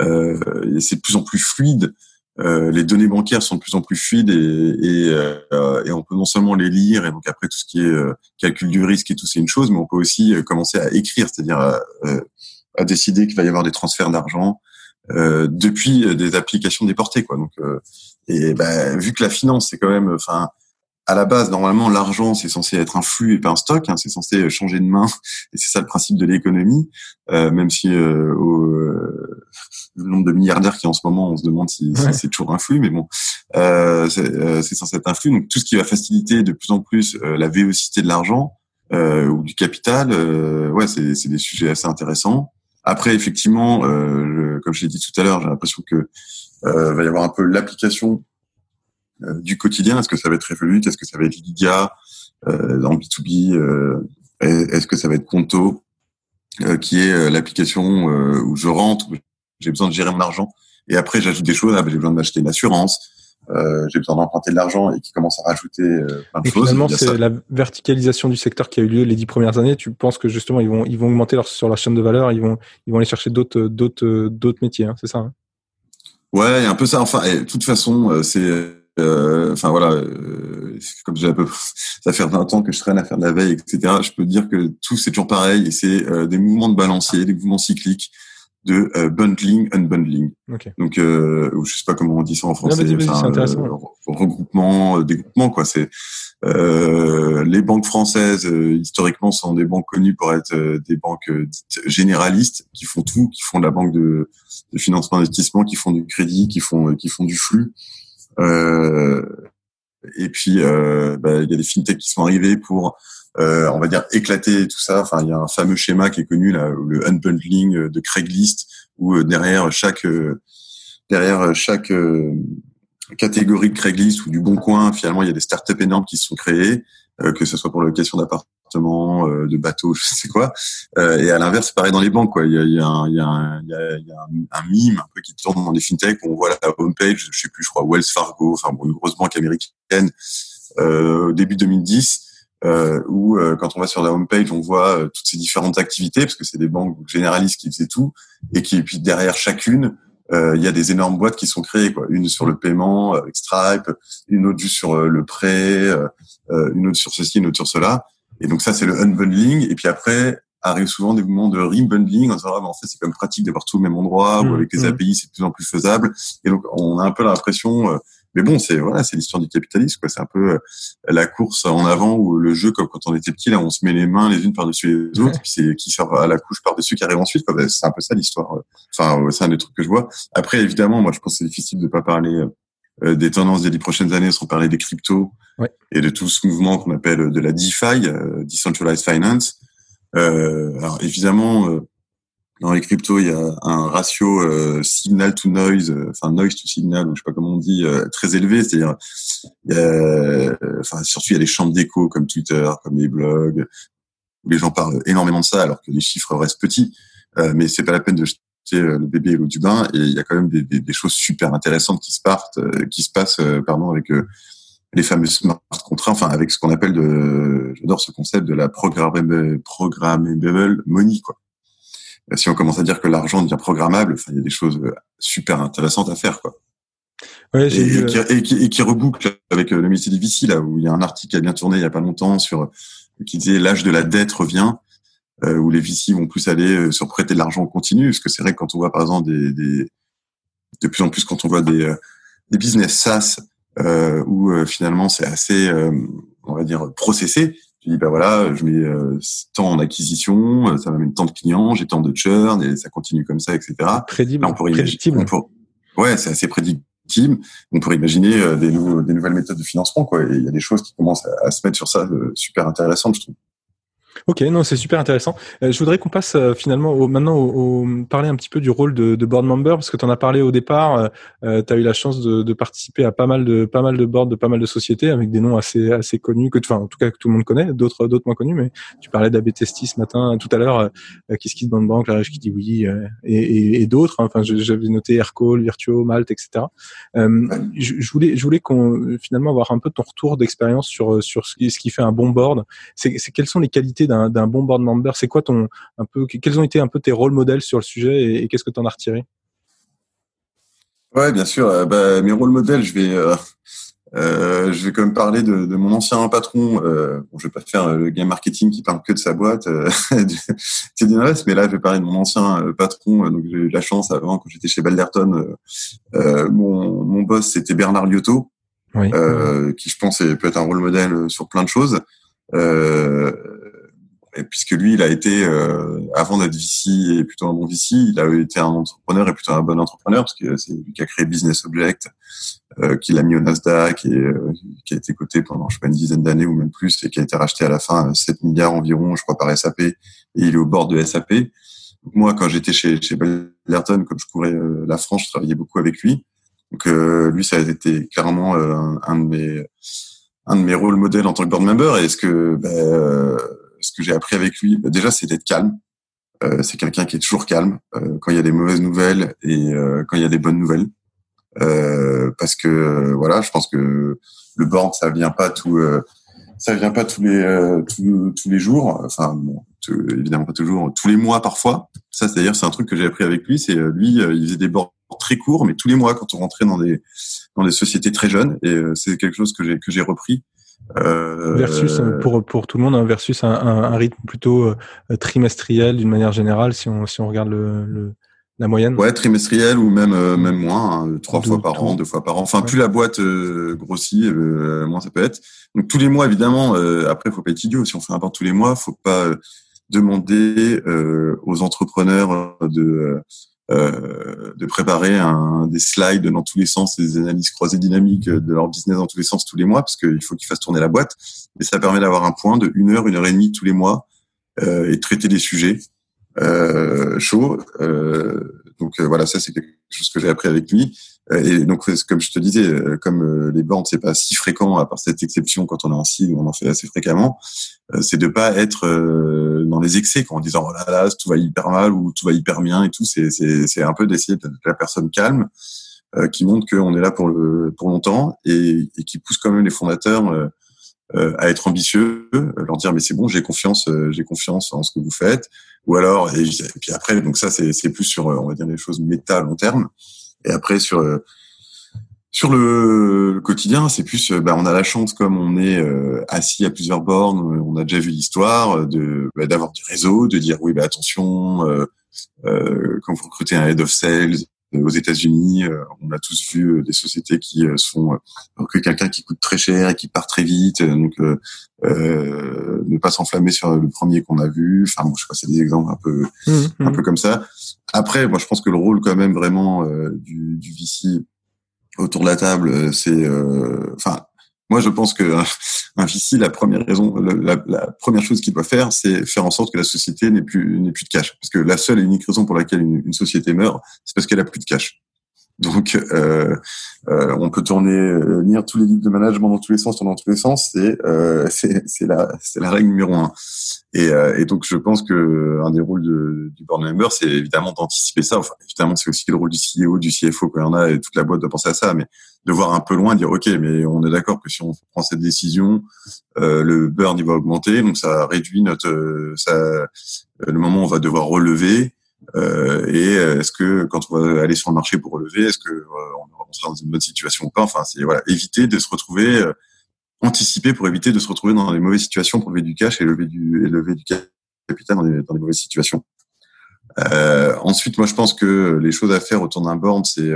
Speaker 2: euh, c'est de plus en plus fluide. Euh, les données bancaires sont de plus en plus fluides et, et, euh, et, on peut non seulement les lire et donc après tout ce qui est calcul du risque et tout c'est une chose, mais on peut aussi commencer à écrire, c'est-à-dire à, à décider qu'il va y avoir des transferts d'argent, euh, depuis des applications déportées quoi donc euh, Et ben, vu que la finance, c'est quand même, enfin, à la base, normalement, l'argent, c'est censé être un flux et pas un stock. Hein, c'est censé changer de main, et c'est ça le principe de l'économie. Euh, même si euh, au, euh, le nombre de milliardaires qui en ce moment, on se demande si, c'est toujours un flux, mais bon, euh, c'est censé être un flux. Donc tout ce qui va faciliter de plus en plus la vélocité de l'argent ou du capital, ouais, c'est des sujets assez intéressants. Après, effectivement, comme je l'ai dit tout à l'heure, j'ai l'impression que va y avoir un peu l'application euh, du quotidien. Est-ce que ça va être Revolut? Est-ce que ça va être euh, dans B2B euh, Est-ce que ça va être Conto? Qui est l'application où je rentre, où j'ai besoin de gérer mon argent. Et après j'ajoute des choses. Ah, ben, j'ai besoin d'acheter une assurance. Euh, j'ai besoin d'emprunter de l'argent et qui commence à rajouter euh, plein de choses.
Speaker 1: Finalement, c'est la verticalisation du secteur qui a eu lieu les dix premières années. Tu penses que justement ils vont ils vont augmenter leur, sur la chaîne de valeur, ils vont ils vont aller chercher d'autres d'autres d'autres métiers, hein, c'est ça hein?
Speaker 2: Ouais, un peu ça. Enfin, de toute façon, c'est euh, enfin voilà, euh, comme j'ai un peu, ça fait 20 ans que je traîne à faire de la veille, etc. Je peux dire que tout c'est toujours pareil et c'est euh, des mouvements de balancier, des mouvements cycliques de bundling, unbundling. Okay. Donc, euh, je sais pas comment on dit ça en français. regroupement, dégroupement, quoi. C'est les banques françaises historiquement sont des banques connues pour être des banques dites généralistes qui font tout, qui font de la banque de, de financement d'investissement, qui font du crédit, qui font qui font du flux. Euh, et puis, euh, bah, il y a des fintechs qui sont arrivés pour, euh, on va dire, éclater tout ça. Enfin, il y a un fameux schéma qui est connu, là, le unbundling de Craigslist, où derrière chaque derrière chaque catégorie de Craigslist ou du Bon Coin, finalement, il y a des startups énormes qui se sont créées, que ce soit pour la question d'appart euh, de bateaux, je sais quoi. Euh, et à l'inverse, c'est pareil dans les banques. Quoi. Il y a, y a, un, il y a, un, il y a, un, mime un peu qui tourne dans les fintechs où on voit la homepage, je sais plus, je crois Wells Fargo, enfin bon, une grosse banque américaine euh, début 2010. Euh, où euh, quand on va sur la homepage, on voit euh, toutes ces différentes activités parce que c'est des banques généralistes qui faisaient tout et qui puis derrière chacune, il y a des énormes boîtes qui sont créées quoi. Une sur le paiement avec Stripe, une autre juste sur le prêt, une autre sur ceci, une autre sur cela. Et donc ça, c'est le unbundling. Et puis après, arrive souvent des moments de rebundling en disant ah, en fait c'est comme pratique d'avoir tout au même endroit ou mmh, avec les mmh. API c'est de plus en plus faisable et donc on a un peu l'impression euh, mais bon c'est voilà c'est l'histoire du capitalisme quoi. C'est un peu euh, la course en avant ou le jeu comme quand on était petit là on se met les mains les unes par dessus les autres puis c'est qui sort à la couche par dessus qui arrive ensuite quoi. C'est un peu ça l'histoire enfin c'est un des trucs que je vois. Après évidemment moi je pense que c'est difficile de pas parler euh, des tendances des dix prochaines années sans parler des cryptos et de tout ce mouvement qu'on appelle de la DeFi, euh, Decentralized Finance. Euh, alors évidemment, euh, dans les cryptos, il y a un ratio signal to noise, enfin noise to signal, ou je sais pas comment on dit, très élevé. C'est-à-dire, enfin surtout il y a les chambres d'écho comme Twitter, comme les blogs, où les gens parlent énormément de ça, alors que les chiffres restent petits. mais c'est pas la peine de le bébé et l'eau du bain et il y a quand même des, des, des, choses super intéressantes qui se partent euh, qui se passent euh, pardon avec euh, les fameux smart contracts enfin avec ce qu'on appelle de j'adore ce concept de la programmable money quoi si on commence à dire que l'argent devient programmable enfin il y a des choses super intéressantes à faire quoi ouais, et, et, qui, et, qui, et, qui, reboucle avec le métier difficile là où il y a un article qui a bien tourné il y a pas longtemps sur qui disait l'âge de la dette revient euh, où les VC vont plus aller euh, sur prêter de l'argent en continu, parce que c'est vrai que quand on voit par exemple des, des de plus en plus quand on voit des, euh, des business SaaS euh, où finalement c'est assez, on va dire, processé. Tu dis ben voilà, je mets tant en acquisition, ça m'amène tant de clients, j'ai tant de churn et ça continue comme ça, etc.
Speaker 1: Prédictible. on pourrait
Speaker 2: prédictible. ouais, c'est assez prédictible. On pourrait imaginer des, des nouvelles méthodes de financement, quoi. Il y a des choses qui commencent à, à se mettre sur ça, super intéressantes, je trouve.
Speaker 1: Ok, non, c'est super intéressant. Euh, je voudrais qu'on passe euh, finalement au, maintenant au, parler un petit peu du rôle de, de board member parce que tu en as parlé au départ. Euh, euh tu as eu la chance de, de, participer à pas mal de pas mal de boards de pas mal de sociétés avec des noms assez assez connus que enfin en tout cas que tout le monde connaît, d'autres d'autres moins connus. Mais tu parlais d'ABTST ce matin, tout à l'heure, euh, Kiss Bank Bank, La qui dit oui et, et, et d'autres. Hein. Enfin, j'avais noté Aircall, Virtuo, Malte, etc. Je, je, voulais je voulais qu'on finalement avoir un peu ton retour d'expérience sur sur ce qui, ce qui fait un bon board. C'est quelles sont les qualités d'un bon board member C'est quoi ton un peu quels ont été un peu tes rôles modèles sur le sujet et, qu'est-ce que tu en as retiré?
Speaker 2: Ouais, bien sûr. Euh, bah, mes rôles modèles, je vais euh, Euh, je vais quand même parler de, de mon ancien patron. Bon, je vais pas faire le game marketing qui parle que de sa boîte, euh, mais là, je vais parler de mon ancien patron. donc, j'ai eu la chance avant, quand j'étais chez Balderton, mon, mon boss, c'était Bernard Liotto, oui. qui, je pense, peut être un rôle modèle sur plein de choses. Euh, puisque lui, il a été, euh, avant d'être VC et plutôt un bon VC, il a été un entrepreneur et plutôt un bon entrepreneur, parce que c'est lui qui a créé Business Object, euh, qui l'a mis au Nasdaq et euh, qui a été coté pendant, je sais pas, une dizaine d'années ou même plus, et qui a été racheté à la fin 7 milliards environ, je crois, par SAP, et il est au bord de SAP. Moi, quand j'étais chez, chez Ballerton, comme je courais euh, la France, je travaillais beaucoup avec lui. Donc, euh, lui, ça a été clairement un, un, de mes un de mes rôles modèles en tant que board member. Et est-ce que ben, ce que j'ai appris avec lui, bah, déjà, c'est d'être calme. Euh, c'est quelqu'un qui est toujours calme euh, quand il y a des mauvaises nouvelles et euh, quand il y a des bonnes nouvelles. parce que voilà, je pense que le board, ça vient pas tout, ça vient pas tous les tous, les jours. Enfin, évidemment pas toujours, tous les mois parfois. Ça, c'est d'ailleurs, c'est un truc que j'ai appris avec lui. C'est lui, il faisait des boards très courts, mais tous les mois quand on rentrait dans des dans des sociétés très jeunes. Et c'est quelque chose que j'ai que j'ai repris
Speaker 1: euh, versus euh, pour pour tout le monde, hein, versus un, un, rythme plutôt euh, trimestriel d'une manière générale, si on si on regarde le, le la moyenne.
Speaker 2: Ouais, trimestriel ou même même moins, hein, trois fois par an, deux fois par an. Enfin, plus la boîte grossit, moins ça peut être. Donc tous les mois, évidemment. après, faut pas être idiot. Si on fait un rapport tous les mois, faut pas demander aux entrepreneurs de euh, de préparer un, des slides dans tous les sens, des analyses croisées dynamiques de leur business dans tous les sens tous les mois, parce qu'il faut qu'ils fassent tourner la boîte. Mais ça permet d'avoir un point de une heure, une heure et demie tous les mois euh, et traiter des sujets euh, chauds. Euh, donc euh, voilà, ça c'est quelque chose que j'ai appris avec lui. Euh, et donc, comme je te disais, euh, comme euh, les bornes, c'est pas si fréquent, à part cette exception quand on est en cible, on en fait assez fréquemment, c'est de pas être dans les excès, en disant oh là là, tout va hyper mal ou tout va hyper bien et tout. C'est un peu d'essayer d'être la personne calme, qui montre qu'on est là pour le pour longtemps et, et qui pousse quand même les fondateurs à être ambitieux, leur dire mais c'est bon, j'ai confiance, j'ai confiance en ce que vous faites. Ou alors et, puis après, donc ça c'est plus sur on va dire des choses méta long terme. Et après sur euh, sur le, quotidien, c'est plus, euh, bah, on a la chance comme on est euh, assis à plusieurs bornes, on a déjà vu l'histoire, de bah, d'avoir du réseau, de dire oui, bah, attention, euh, quand vous recrutez un head of sales aux États-Unis, on a tous vu des sociétés qui sont que quelqu'un qui coûte très cher et qui part très vite, donc ne pas s'enflammer sur le premier qu'on a vu. Enfin, bon, je sais pas, c'est des exemples un peu mmh, un mmh. peu comme ça. Après, moi, je pense que le rôle quand même vraiment euh, du, du autour de la table, euh, c'est, euh, enfin, moi, je pense que un VC, la première raison, la, la première chose qu'il doit faire, c'est faire en sorte que la société n'ait plus n'ait plus de cash, parce que la seule et unique raison pour laquelle une, une société meurt, c'est parce qu'elle a plus de cash. Donc, euh, euh, on peut tourner, euh, lire tous les livres de management dans tous les sens, dans tous les sens. C'est euh, c'est la c'est la règle numéro un. Et, euh, et, donc, je pense que un des rôles de, du board member, c'est évidemment d'anticiper ça. Enfin, évidemment, c'est aussi le rôle du CEO, du CFO quand il y en a, et toute la boîte de penser à ça, mais de voir un peu loin, dire ok, mais on est d'accord que si on prend cette décision, euh, le burn il va augmenter, donc ça réduit notre, ça, le moment où on va devoir relever. Euh, et euh, est-ce que quand on va aller sur le marché pour relever, est-ce que euh, on sera dans une bonne situation ou pas? Enfin, c'est voilà, éviter de se retrouver anticiper pour éviter de se retrouver dans les mauvaises situations pour lever du cash et lever du, et lever du capital dans des, dans mauvaises situations. Euh, ensuite, moi, je pense que les choses à faire autour d'un board, c'est,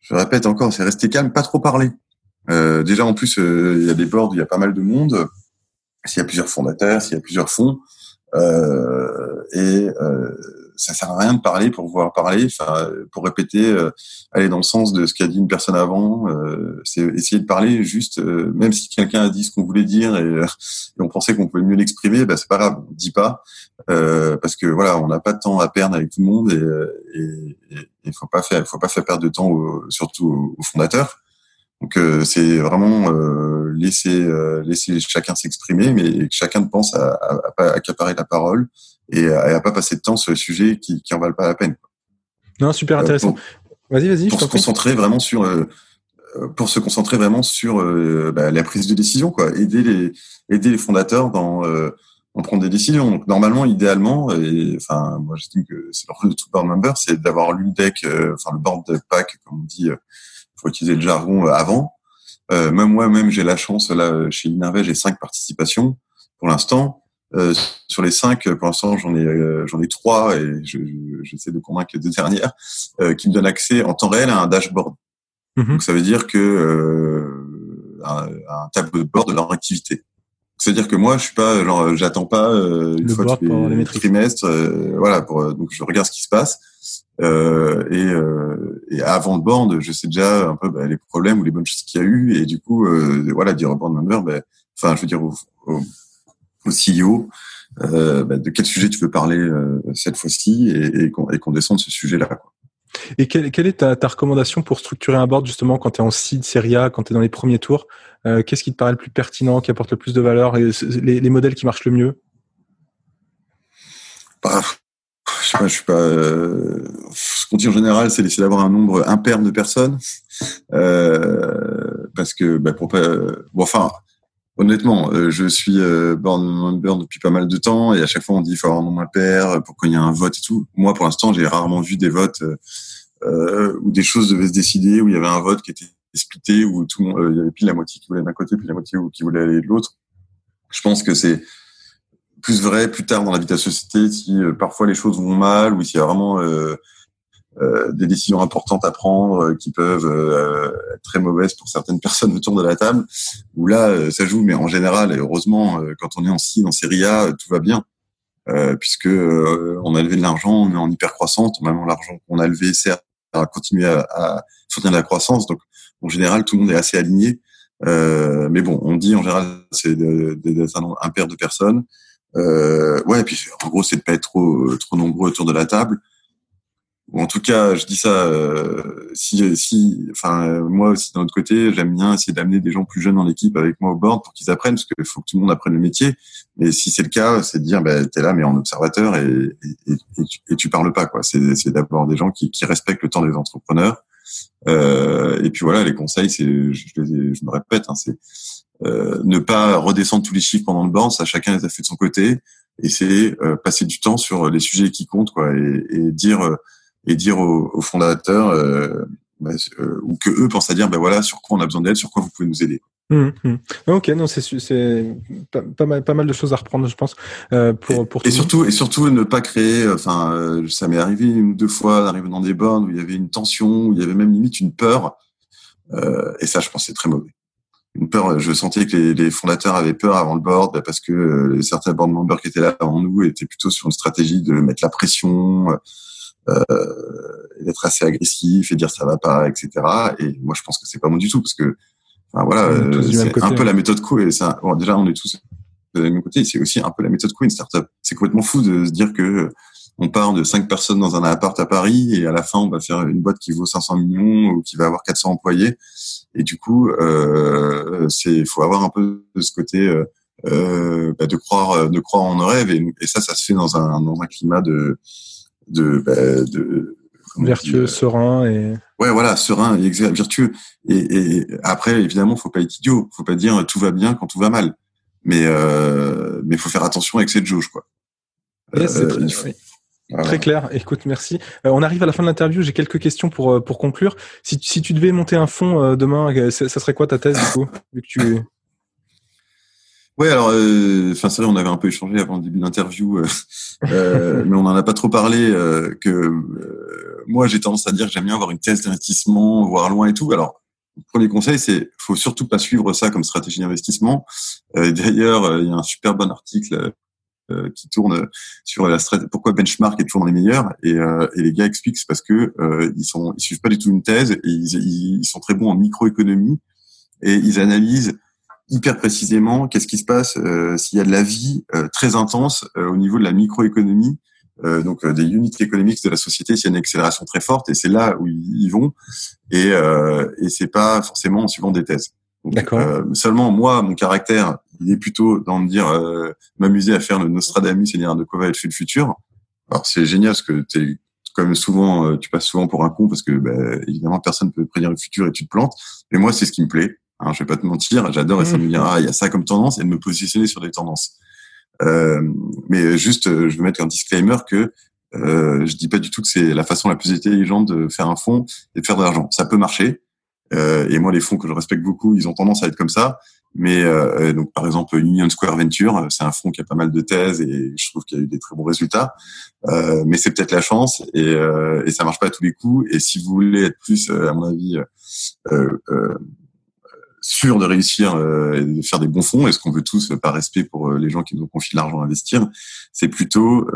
Speaker 2: je répète encore, c'est rester calme, pas trop parler. Euh, déjà, en plus, il y a des boards, il y a pas mal de monde. S'il y a plusieurs fondateurs, s'il y a plusieurs fonds, euh, et ça sert à rien de parler pour pouvoir parler, enfin, pour répéter, euh, aller dans le sens de ce qu'a dit une personne avant. Euh, c'est essayer de parler juste, euh, même si quelqu'un a dit ce qu'on voulait dire et, on pensait qu'on pouvait mieux l'exprimer, bah, c'est pas grave, on dit pas, parce que voilà, on n'a pas de temps à perdre avec tout le monde et il faut pas faire, faut pas faire perdre de temps, surtout aux, fondateurs. Donc c'est vraiment laisser laisser chacun s'exprimer, mais que chacun pense à, à, à, accaparer la parole et, à pas passer de temps sur les sujets qui qui en valent pas la peine.
Speaker 1: Non, super intéressant. vas-y, vas-y.
Speaker 2: Pour se concentrer vraiment sur euh, pour se concentrer vraiment sur euh, bah, la prise de décision, quoi. Aider les aider les fondateurs dans euh, en prendre des décisions. Donc normalement, idéalement, et enfin moi j'estime que c'est le rôle de tout board member, c'est d'avoir l'une deck, enfin le board pack, comme on dit, faut utiliser le jargon avant, Euh, même moi-même, j'ai la chance là chez Inervé, j'ai cinq participations pour l'instant. Euh, sur les cinq, pour l'instant, j'en ai euh, j'en ai trois et j'essaie de convaincre les deux dernières euh, qui me donnent accès en temps réel à un dashboard. Mhm. Donc ça veut dire que euh, un, un, tableau de bord de leur activité. C'est-à-dire que moi, je suis pas genre, j'attends pas une fois tous les, trimestres, voilà. Pour, donc je regarde ce qui se passe et, et avant le board, je sais déjà un peu bah, les problèmes ou les bonnes choses qu'il y a eu et du coup, voilà, dire au board member, bah, enfin, je veux dire au, au au CEO euh, bah, de quel sujet tu veux parler euh, cette fois-ci et, et qu'on descende ce sujet-là.
Speaker 1: Et quelle, quelle est ta, ta, recommandation pour structurer un board justement quand tu es en seed, série A, quand tu es dans les premiers tours euh, Qu'est-ce qui te paraît le plus pertinent, qui apporte le plus de valeur et les, les modèles qui marchent le mieux?
Speaker 2: Bah, je sais pas, je suis pas. Euh, ce qu'on dit en général, c'est d'essayer d'avoir un nombre impair de personnes, euh, parce que bah, pour pas. Bon, enfin, Honnêtement, euh, je suis euh, board member depuis pas mal de temps et à chaque fois on dit il faut avoir un nombre impair pour qu'il y ait un vote et tout. Moi, pour l'instant, j'ai rarement vu des votes euh, où des choses devaient se décider, où il y avait un vote qui était splitté, où tout le monde, il y avait plus la moitié qui voulait d'un côté, puis la moitié qui voulait aller de l'autre. Je pense que c'est plus vrai plus tard dans la vie de la société si parfois les choses vont mal ou s'il y a vraiment euh, des décisions importantes à prendre euh, qui peuvent euh, être très mauvaises pour certaines personnes autour de la table. Où là, ça joue, mais en général, et heureusement, quand on est en C, en Série A, tout va bien. puisque on a levé de l'argent, on est en hyper croissance, même l'argent qu'on a levé sert à continuer à, à, soutenir la croissance. Donc, en général, tout le monde est assez aligné. Euh, mais bon, on dit en général c'est un, paire de personnes. Euh, ouais, et puis en gros c'est de pas être trop trop nombreux autour de la table ou en tout cas, je dis ça, euh, si, si, enfin, moi aussi d'un autre côté, j'aime bien essayer d'amener des gens plus jeunes dans l'équipe avec moi au board pour qu'ils apprennent, parce qu'il faut que tout le monde apprenne le métier. Mais si c'est le cas, c'est de dire, ben, t'es là, mais en observateur et, et, tu, et tu parles pas, quoi. C'est, d'avoir des gens qui, qui respectent le temps des entrepreneurs. Euh, et puis voilà, les conseils, c'est, je, je, me répète, hein, c'est euh, ne pas redescendre tous les chiffres pendant le board, ça chacun les a fait de son côté, et c'est euh, passer du temps sur les sujets qui comptent, quoi, et, et dire euh, et dire aux, fondateurs euh, bah, euh, ou que eux pensent à dire ben voilà sur quoi on a besoin d'aide, sur quoi vous pouvez nous aider.
Speaker 1: Mmh, mmh. Ok, non, c'est c'est pas, pas, mal pas mal de choses à reprendre, je pense. Euh, pour pour
Speaker 2: et, surtout et surtout ne pas créer. Enfin, euh, ça m'est arrivé une ou deux fois d'arriver dans des bornes où il y avait une tension, où il y avait même limite une peur. Euh, et ça, je pense, c'est très mauvais. Une peur. Je sentais que les, les fondateurs avaient peur avant le board bah, parce que euh, certains board members qui étaient là avant nous étaient plutôt sur une stratégie de mettre la pression euh, d'être assez agressif et dire ça va pas, etc. Et moi, je pense que c'est pas bon du tout parce que, enfin, voilà, euh, c'est un peu la méthode co et ça. Bon, déjà, on est tous de même côté. C'est aussi un peu la méthode co une startup. C'est complètement fou de se dire que on part de cinq personnes dans un appart à Paris et à la fin on va faire une boîte qui vaut 500 millions ou qui va avoir 400 employés et du coup euh, c'est faut avoir un peu ce côté euh, euh bah, de croire de croire en nos rêves et, et, ça ça se fait dans un dans un climat de de, bah, de
Speaker 1: vertueux, euh, serein et
Speaker 2: ouais voilà serein et vertueux et, et après évidemment faut pas être idiot faut pas dire tout va bien quand tout va mal mais euh, mais faut faire attention avec cette jauge quoi
Speaker 1: euh, très, clair. Écoute, merci. Euh, on arrive à la fin de l'interview. J'ai quelques questions pour pour conclure. Si, si tu devais monter un fond demain, ça, ça, serait quoi ta thèse du coup, vu que tu
Speaker 2: Ouais, alors, euh, enfin, c'est vrai, on avait un peu échangé avant le début de l'interview, euh, euh mais on n'en a pas trop parlé. Euh, que moi, j'ai tendance à dire que j'aime bien avoir une thèse d'investissement, voir loin et tout. Alors, premier conseil, c'est faut surtout pas suivre ça comme stratégie d'investissement. D'ailleurs, il y a un super bon article qui tourne sur la stratégie, pourquoi benchmark est toujours dans les meilleurs et, et les gars expliquent c'est parce que ils sont ils suivent pas du tout une thèse et ils, ils sont très bons en microéconomie et ils analysent hyper précisément qu'est-ce qui se passe euh, s'il y a de la vie euh, très intense euh, au niveau de la microéconomie, donc des unités économiques de la société, s'il y a une accélération très forte, et c'est là où ils vont, et, et c'est pas forcément en suivant des thèses.
Speaker 1: D'accord.
Speaker 2: seulement moi, mon caractère, il est plutôt dans me dire m'amuser à faire le Nostradamus et dire de quoi va être fait le futur. Alors c'est génial parce que t'es comme souvent, tu passes souvent pour un con parce que bah, évidemment personne peut prédire le futur et tu te plantes. Mais moi, c'est ce qui me plaît. Hein, je vais pas te mentir, j'adore essayer de me dire ah il y a ça comme tendance et de me positionner sur des tendances. Euh, mais juste, euh, je veux mettre un disclaimer que euh, je dis pas du tout que c'est la façon la plus intelligente de faire un fonds et de faire de l'argent. Ça peut marcher, Euh, et moi, les fonds que je respecte beaucoup, ils ont tendance à être comme ça. Mais euh, donc, par exemple, Union Square Venture, c'est un fonds qui a pas mal de thèses et je trouve qu'il y a eu des très bons résultats. Euh, mais c'est peut-être la chance et, euh, et ça marche pas à tous les coups. Et si vous voulez être plus, à mon avis, euh, sûr de réussir et de faire des bons fonds, et ce qu'on veut tous, par respect pour les gens qui nous confient l'argent à investir, c'est plutôt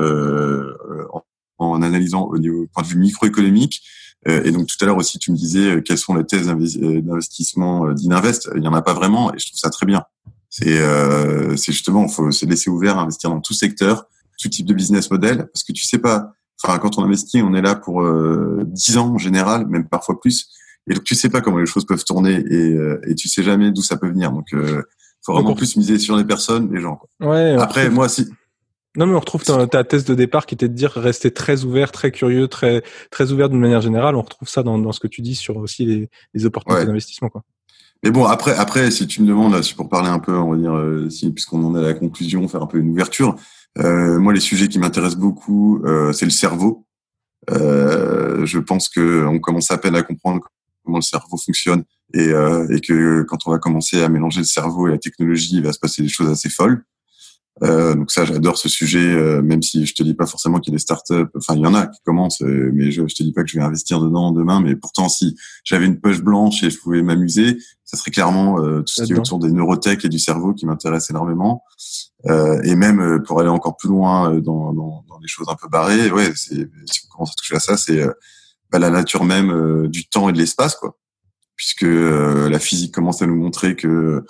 Speaker 2: en, en, analysant au niveau point de vue microéconomique euh, et donc tout à l'heure aussi, tu me disais euh, quelles sont les thèses euh, d'investissement d'Invest. Il n'y en a pas vraiment, et je trouve ça très bien. C'est euh, justement, il faut se laisser ouvert à investir dans tout secteur, tout type de business model, parce que tu sais pas. Enfin, quand on investit, on est là pour euh, 10 ans en général, même parfois plus. Et donc tu sais pas comment les choses peuvent tourner, et, et tu sais jamais d'où ça peut venir. Donc euh, faut vraiment plus miser sur les personnes, les gens. Quoi.
Speaker 1: Ouais,
Speaker 2: Après, moi, si
Speaker 1: non, mais on retrouve ta, ta, thèse de départ qui était de dire rester très ouvert, très curieux, très très ouvert d'une manière générale. On retrouve ça dans, dans ce que tu dis sur aussi les, les opportunités d'investissement, quoi.
Speaker 2: Mais bon, après, après, si tu me demandes, là, pour parler un peu, on va dire, euh, si, puisqu'on en est à la conclusion, faire un peu une ouverture. Euh, moi, les sujets qui m'intéressent beaucoup, euh, c'est le cerveau. Euh, je pense que on commence à peine à comprendre comment le cerveau fonctionne et, euh, et que quand on va commencer à mélanger le cerveau et la technologie, il va se passer des choses assez folles. Euh, donc ça, j'adore ce sujet, euh, même si je te dis pas forcément qu'il y a des startups. Enfin, il y en a qui commencent, mais je, je te dis pas que je vais investir dedans demain. Mais pourtant, si j'avais une poche blanche et je pouvais m'amuser, ça serait clairement tout ce qui est autour des neurotech et du cerveau qui m'intéresse énormément. et même pour aller encore plus loin dans, dans, dans, des choses un peu barrées, ouais, si on commence à toucher à ça, c'est bah, la nature même du temps et de l'espace, quoi. Puisque la physique commence à nous montrer que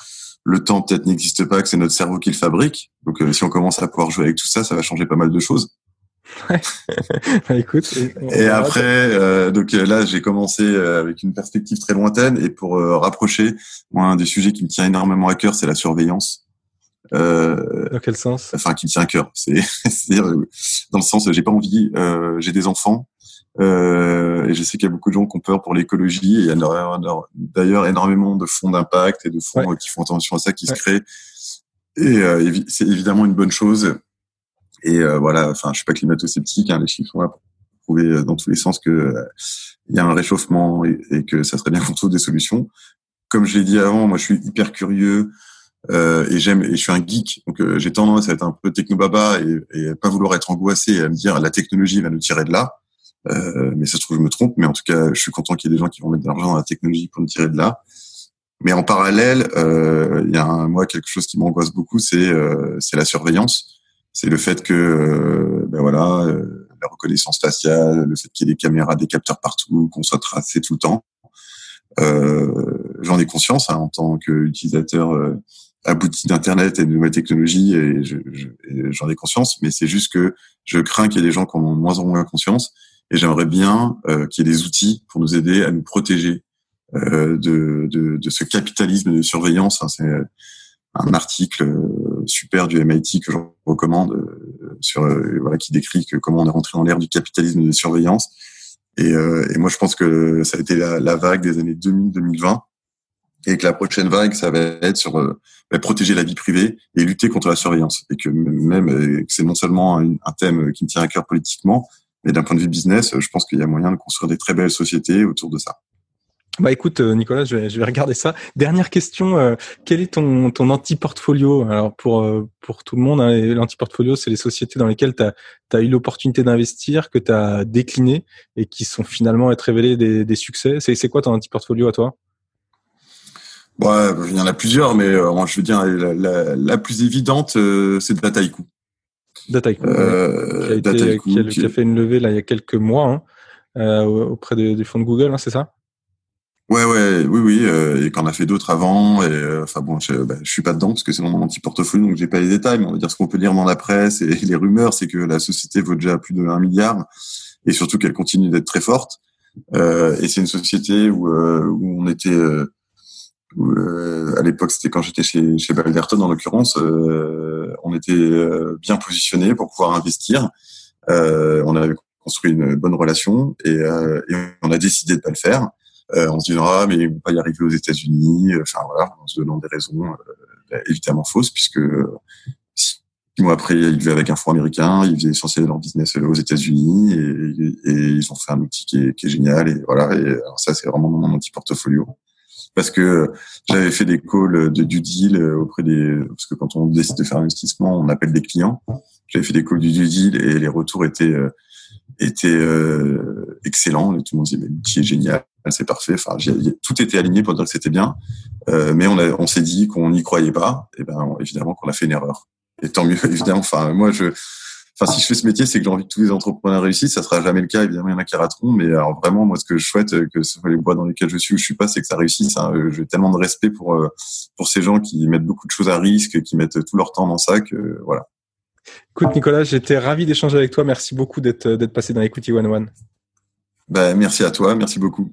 Speaker 2: le temps peut-être n'existe pas, que c'est notre cerveau qui le fabrique. Donc euh, si on commence à pouvoir jouer avec tout ça, ça va changer pas mal de choses.
Speaker 1: bah, écoute.
Speaker 2: Et, après, euh, donc euh, là, j'ai commencé avec une perspective très lointaine et pour rapprocher, moi, un des sujets qui me tient énormément à cœur, c'est la surveillance.
Speaker 1: Dans quel sens?
Speaker 2: Enfin, qui me tient à cœur. C'est dans le sens, j'ai pas envie. j'ai des enfants. Euh, et je sais qu'il y a beaucoup de gens qui ont peur pour l'écologie. Et il y a d'ailleurs énormément de fonds d'impact et de fonds qui font attention à ça qui se créent. Et euh, c'est évidemment une bonne chose. Et euh, voilà, enfin, je suis pas climato-sceptique. Hein, les chiffres sont là pour prouver euh, dans tous les sens que euh, il y a un réchauffement et, et, que ça serait bien qu'on trouve des solutions. Comme je l'ai dit avant, moi, je suis hyper curieux. Euh, et j'aime et je suis un geek donc j'ai tendance à être un peu technobaba et, et pas vouloir être angoissé et à me dire la technologie va nous tirer de là euh, mais ça se trouve, je me trompe. Mais en tout cas, je suis content qu'il y ait des gens qui vont mettre de l'argent dans la technologie pour nous tirer de là. Mais en parallèle, euh, il y a un, moi quelque chose qui m'angoisse beaucoup, c'est euh, c'est la surveillance. C'est le fait que euh, ben voilà, la reconnaissance faciale, le fait qu'il y ait des caméras, des capteurs partout, qu'on soit tracé tout le temps. J'en ai conscience hein, en tant qu'utilisateur abouti d'internet et de nouvelles technologies et j'en ai conscience mais c'est juste que je crains qu'il y ait des gens qui en ont moins en moins conscience et j'aimerais bien euh, qu'il y ait des outils pour nous aider à nous protéger euh, de, de, de, ce capitalisme de surveillance. Hein, c'est un article euh, super du MIT que je recommande euh, sur voilà qui décrit que comment on est rentré dans l'ère du capitalisme de surveillance. Et, et, moi, je pense que ça a été la, la vague des années 2000-2020 et que la prochaine vague, ça va être sur bah, protéger la vie privée et lutter contre la surveillance. Et que même c'est non seulement un, thème qui me tient à cœur politiquement, mais d'un point de vue business, je pense qu'il y a moyen de construire des très belles sociétés autour de ça.
Speaker 1: Bah écoute euh, Nicolas, je vais, je vais regarder ça. Dernière question, euh, quel est ton, ton anti-portfolio? Alors pour euh, pour tout le monde, hein, l'anti-portfolio, c'est les sociétés dans lesquelles tu as, as, eu l'opportunité d'investir, que tu as décliné et qui sont finalement être révélées des, des succès. C'est quoi ton anti-portfolio à toi?
Speaker 2: Ouais, il y en a plusieurs, mais moi je veux dire la, la, la plus évidente, c'est Dataiku.
Speaker 1: Dataiku, euh, qui, a qui, a, fait une levée là il y a quelques mois hein, euh, auprès du fonds de Google, hein, c'est ça?
Speaker 2: Ouais, ouais, oui, oui, euh, et qu'en a fait d'autres avant. Et euh, enfin bon, je, bah, je suis pas dedans parce que c'est dans mon petit portefeuille, donc j'ai pas les détails. Mais on va dire ce qu'on peut lire dans la presse et les rumeurs, c'est que la société vaut déjà plus de 1 milliard et surtout qu'elle continue d'être très forte. Euh, et c'est une société où, euh, où on était euh, à l'époque, c'était quand j'étais chez, chez Balderton, en l'occurrence, euh, on était euh, bien positionné pour pouvoir investir. on avait construit une bonne relation et, et, on a décidé de pas le faire. on se disant ah mais ils vont pas y arriver aux États-Unis. Enfin voilà, en se donnant des raisons évidemment fausses puisque six mois après ils vivaient avec un fonds américain, ils faisaient essentiellement leur business aux États-Unis et, et, ils ont fait un outil qui est, qui est génial et voilà. Et alors ça c'est vraiment mon petit portfolio. Parce que j'avais fait des calls de due deal auprès des parce que quand on décide de faire un investissement, on appelle des clients. J'avais fait des calls du due deal et les retours étaient étaient euh, excellents. Tout le monde disait l'outil est génial, c'est parfait. Enfin, tout était aligné pour dire que c'était bien, euh, mais on, a, on s'est dit qu'on n'y croyait pas. Et ben évidemment qu'on a fait une erreur. Et tant mieux, évidemment. Enfin, moi je Enfin, si je fais ce métier, c'est que j'ai envie que tous les entrepreneurs réussissent. Ça sera jamais le cas, évidemment, il y en a qui rateront. Mais alors vraiment, moi, ce que je souhaite, euh, que ce soit les bois dans lesquels je suis ou je suis pas, c'est que ça réussisse. Hein. Euh, j'ai tellement de respect pour euh, pour ces gens qui mettent beaucoup de choses à risque, qui mettent tout leur temps dans ça. Que voilà.
Speaker 1: Écoute, Nicolas, j'étais ravi d'échanger avec toi. Merci beaucoup d'être d'être passé dans Equity One One.
Speaker 2: Ben, merci à toi. Merci beaucoup.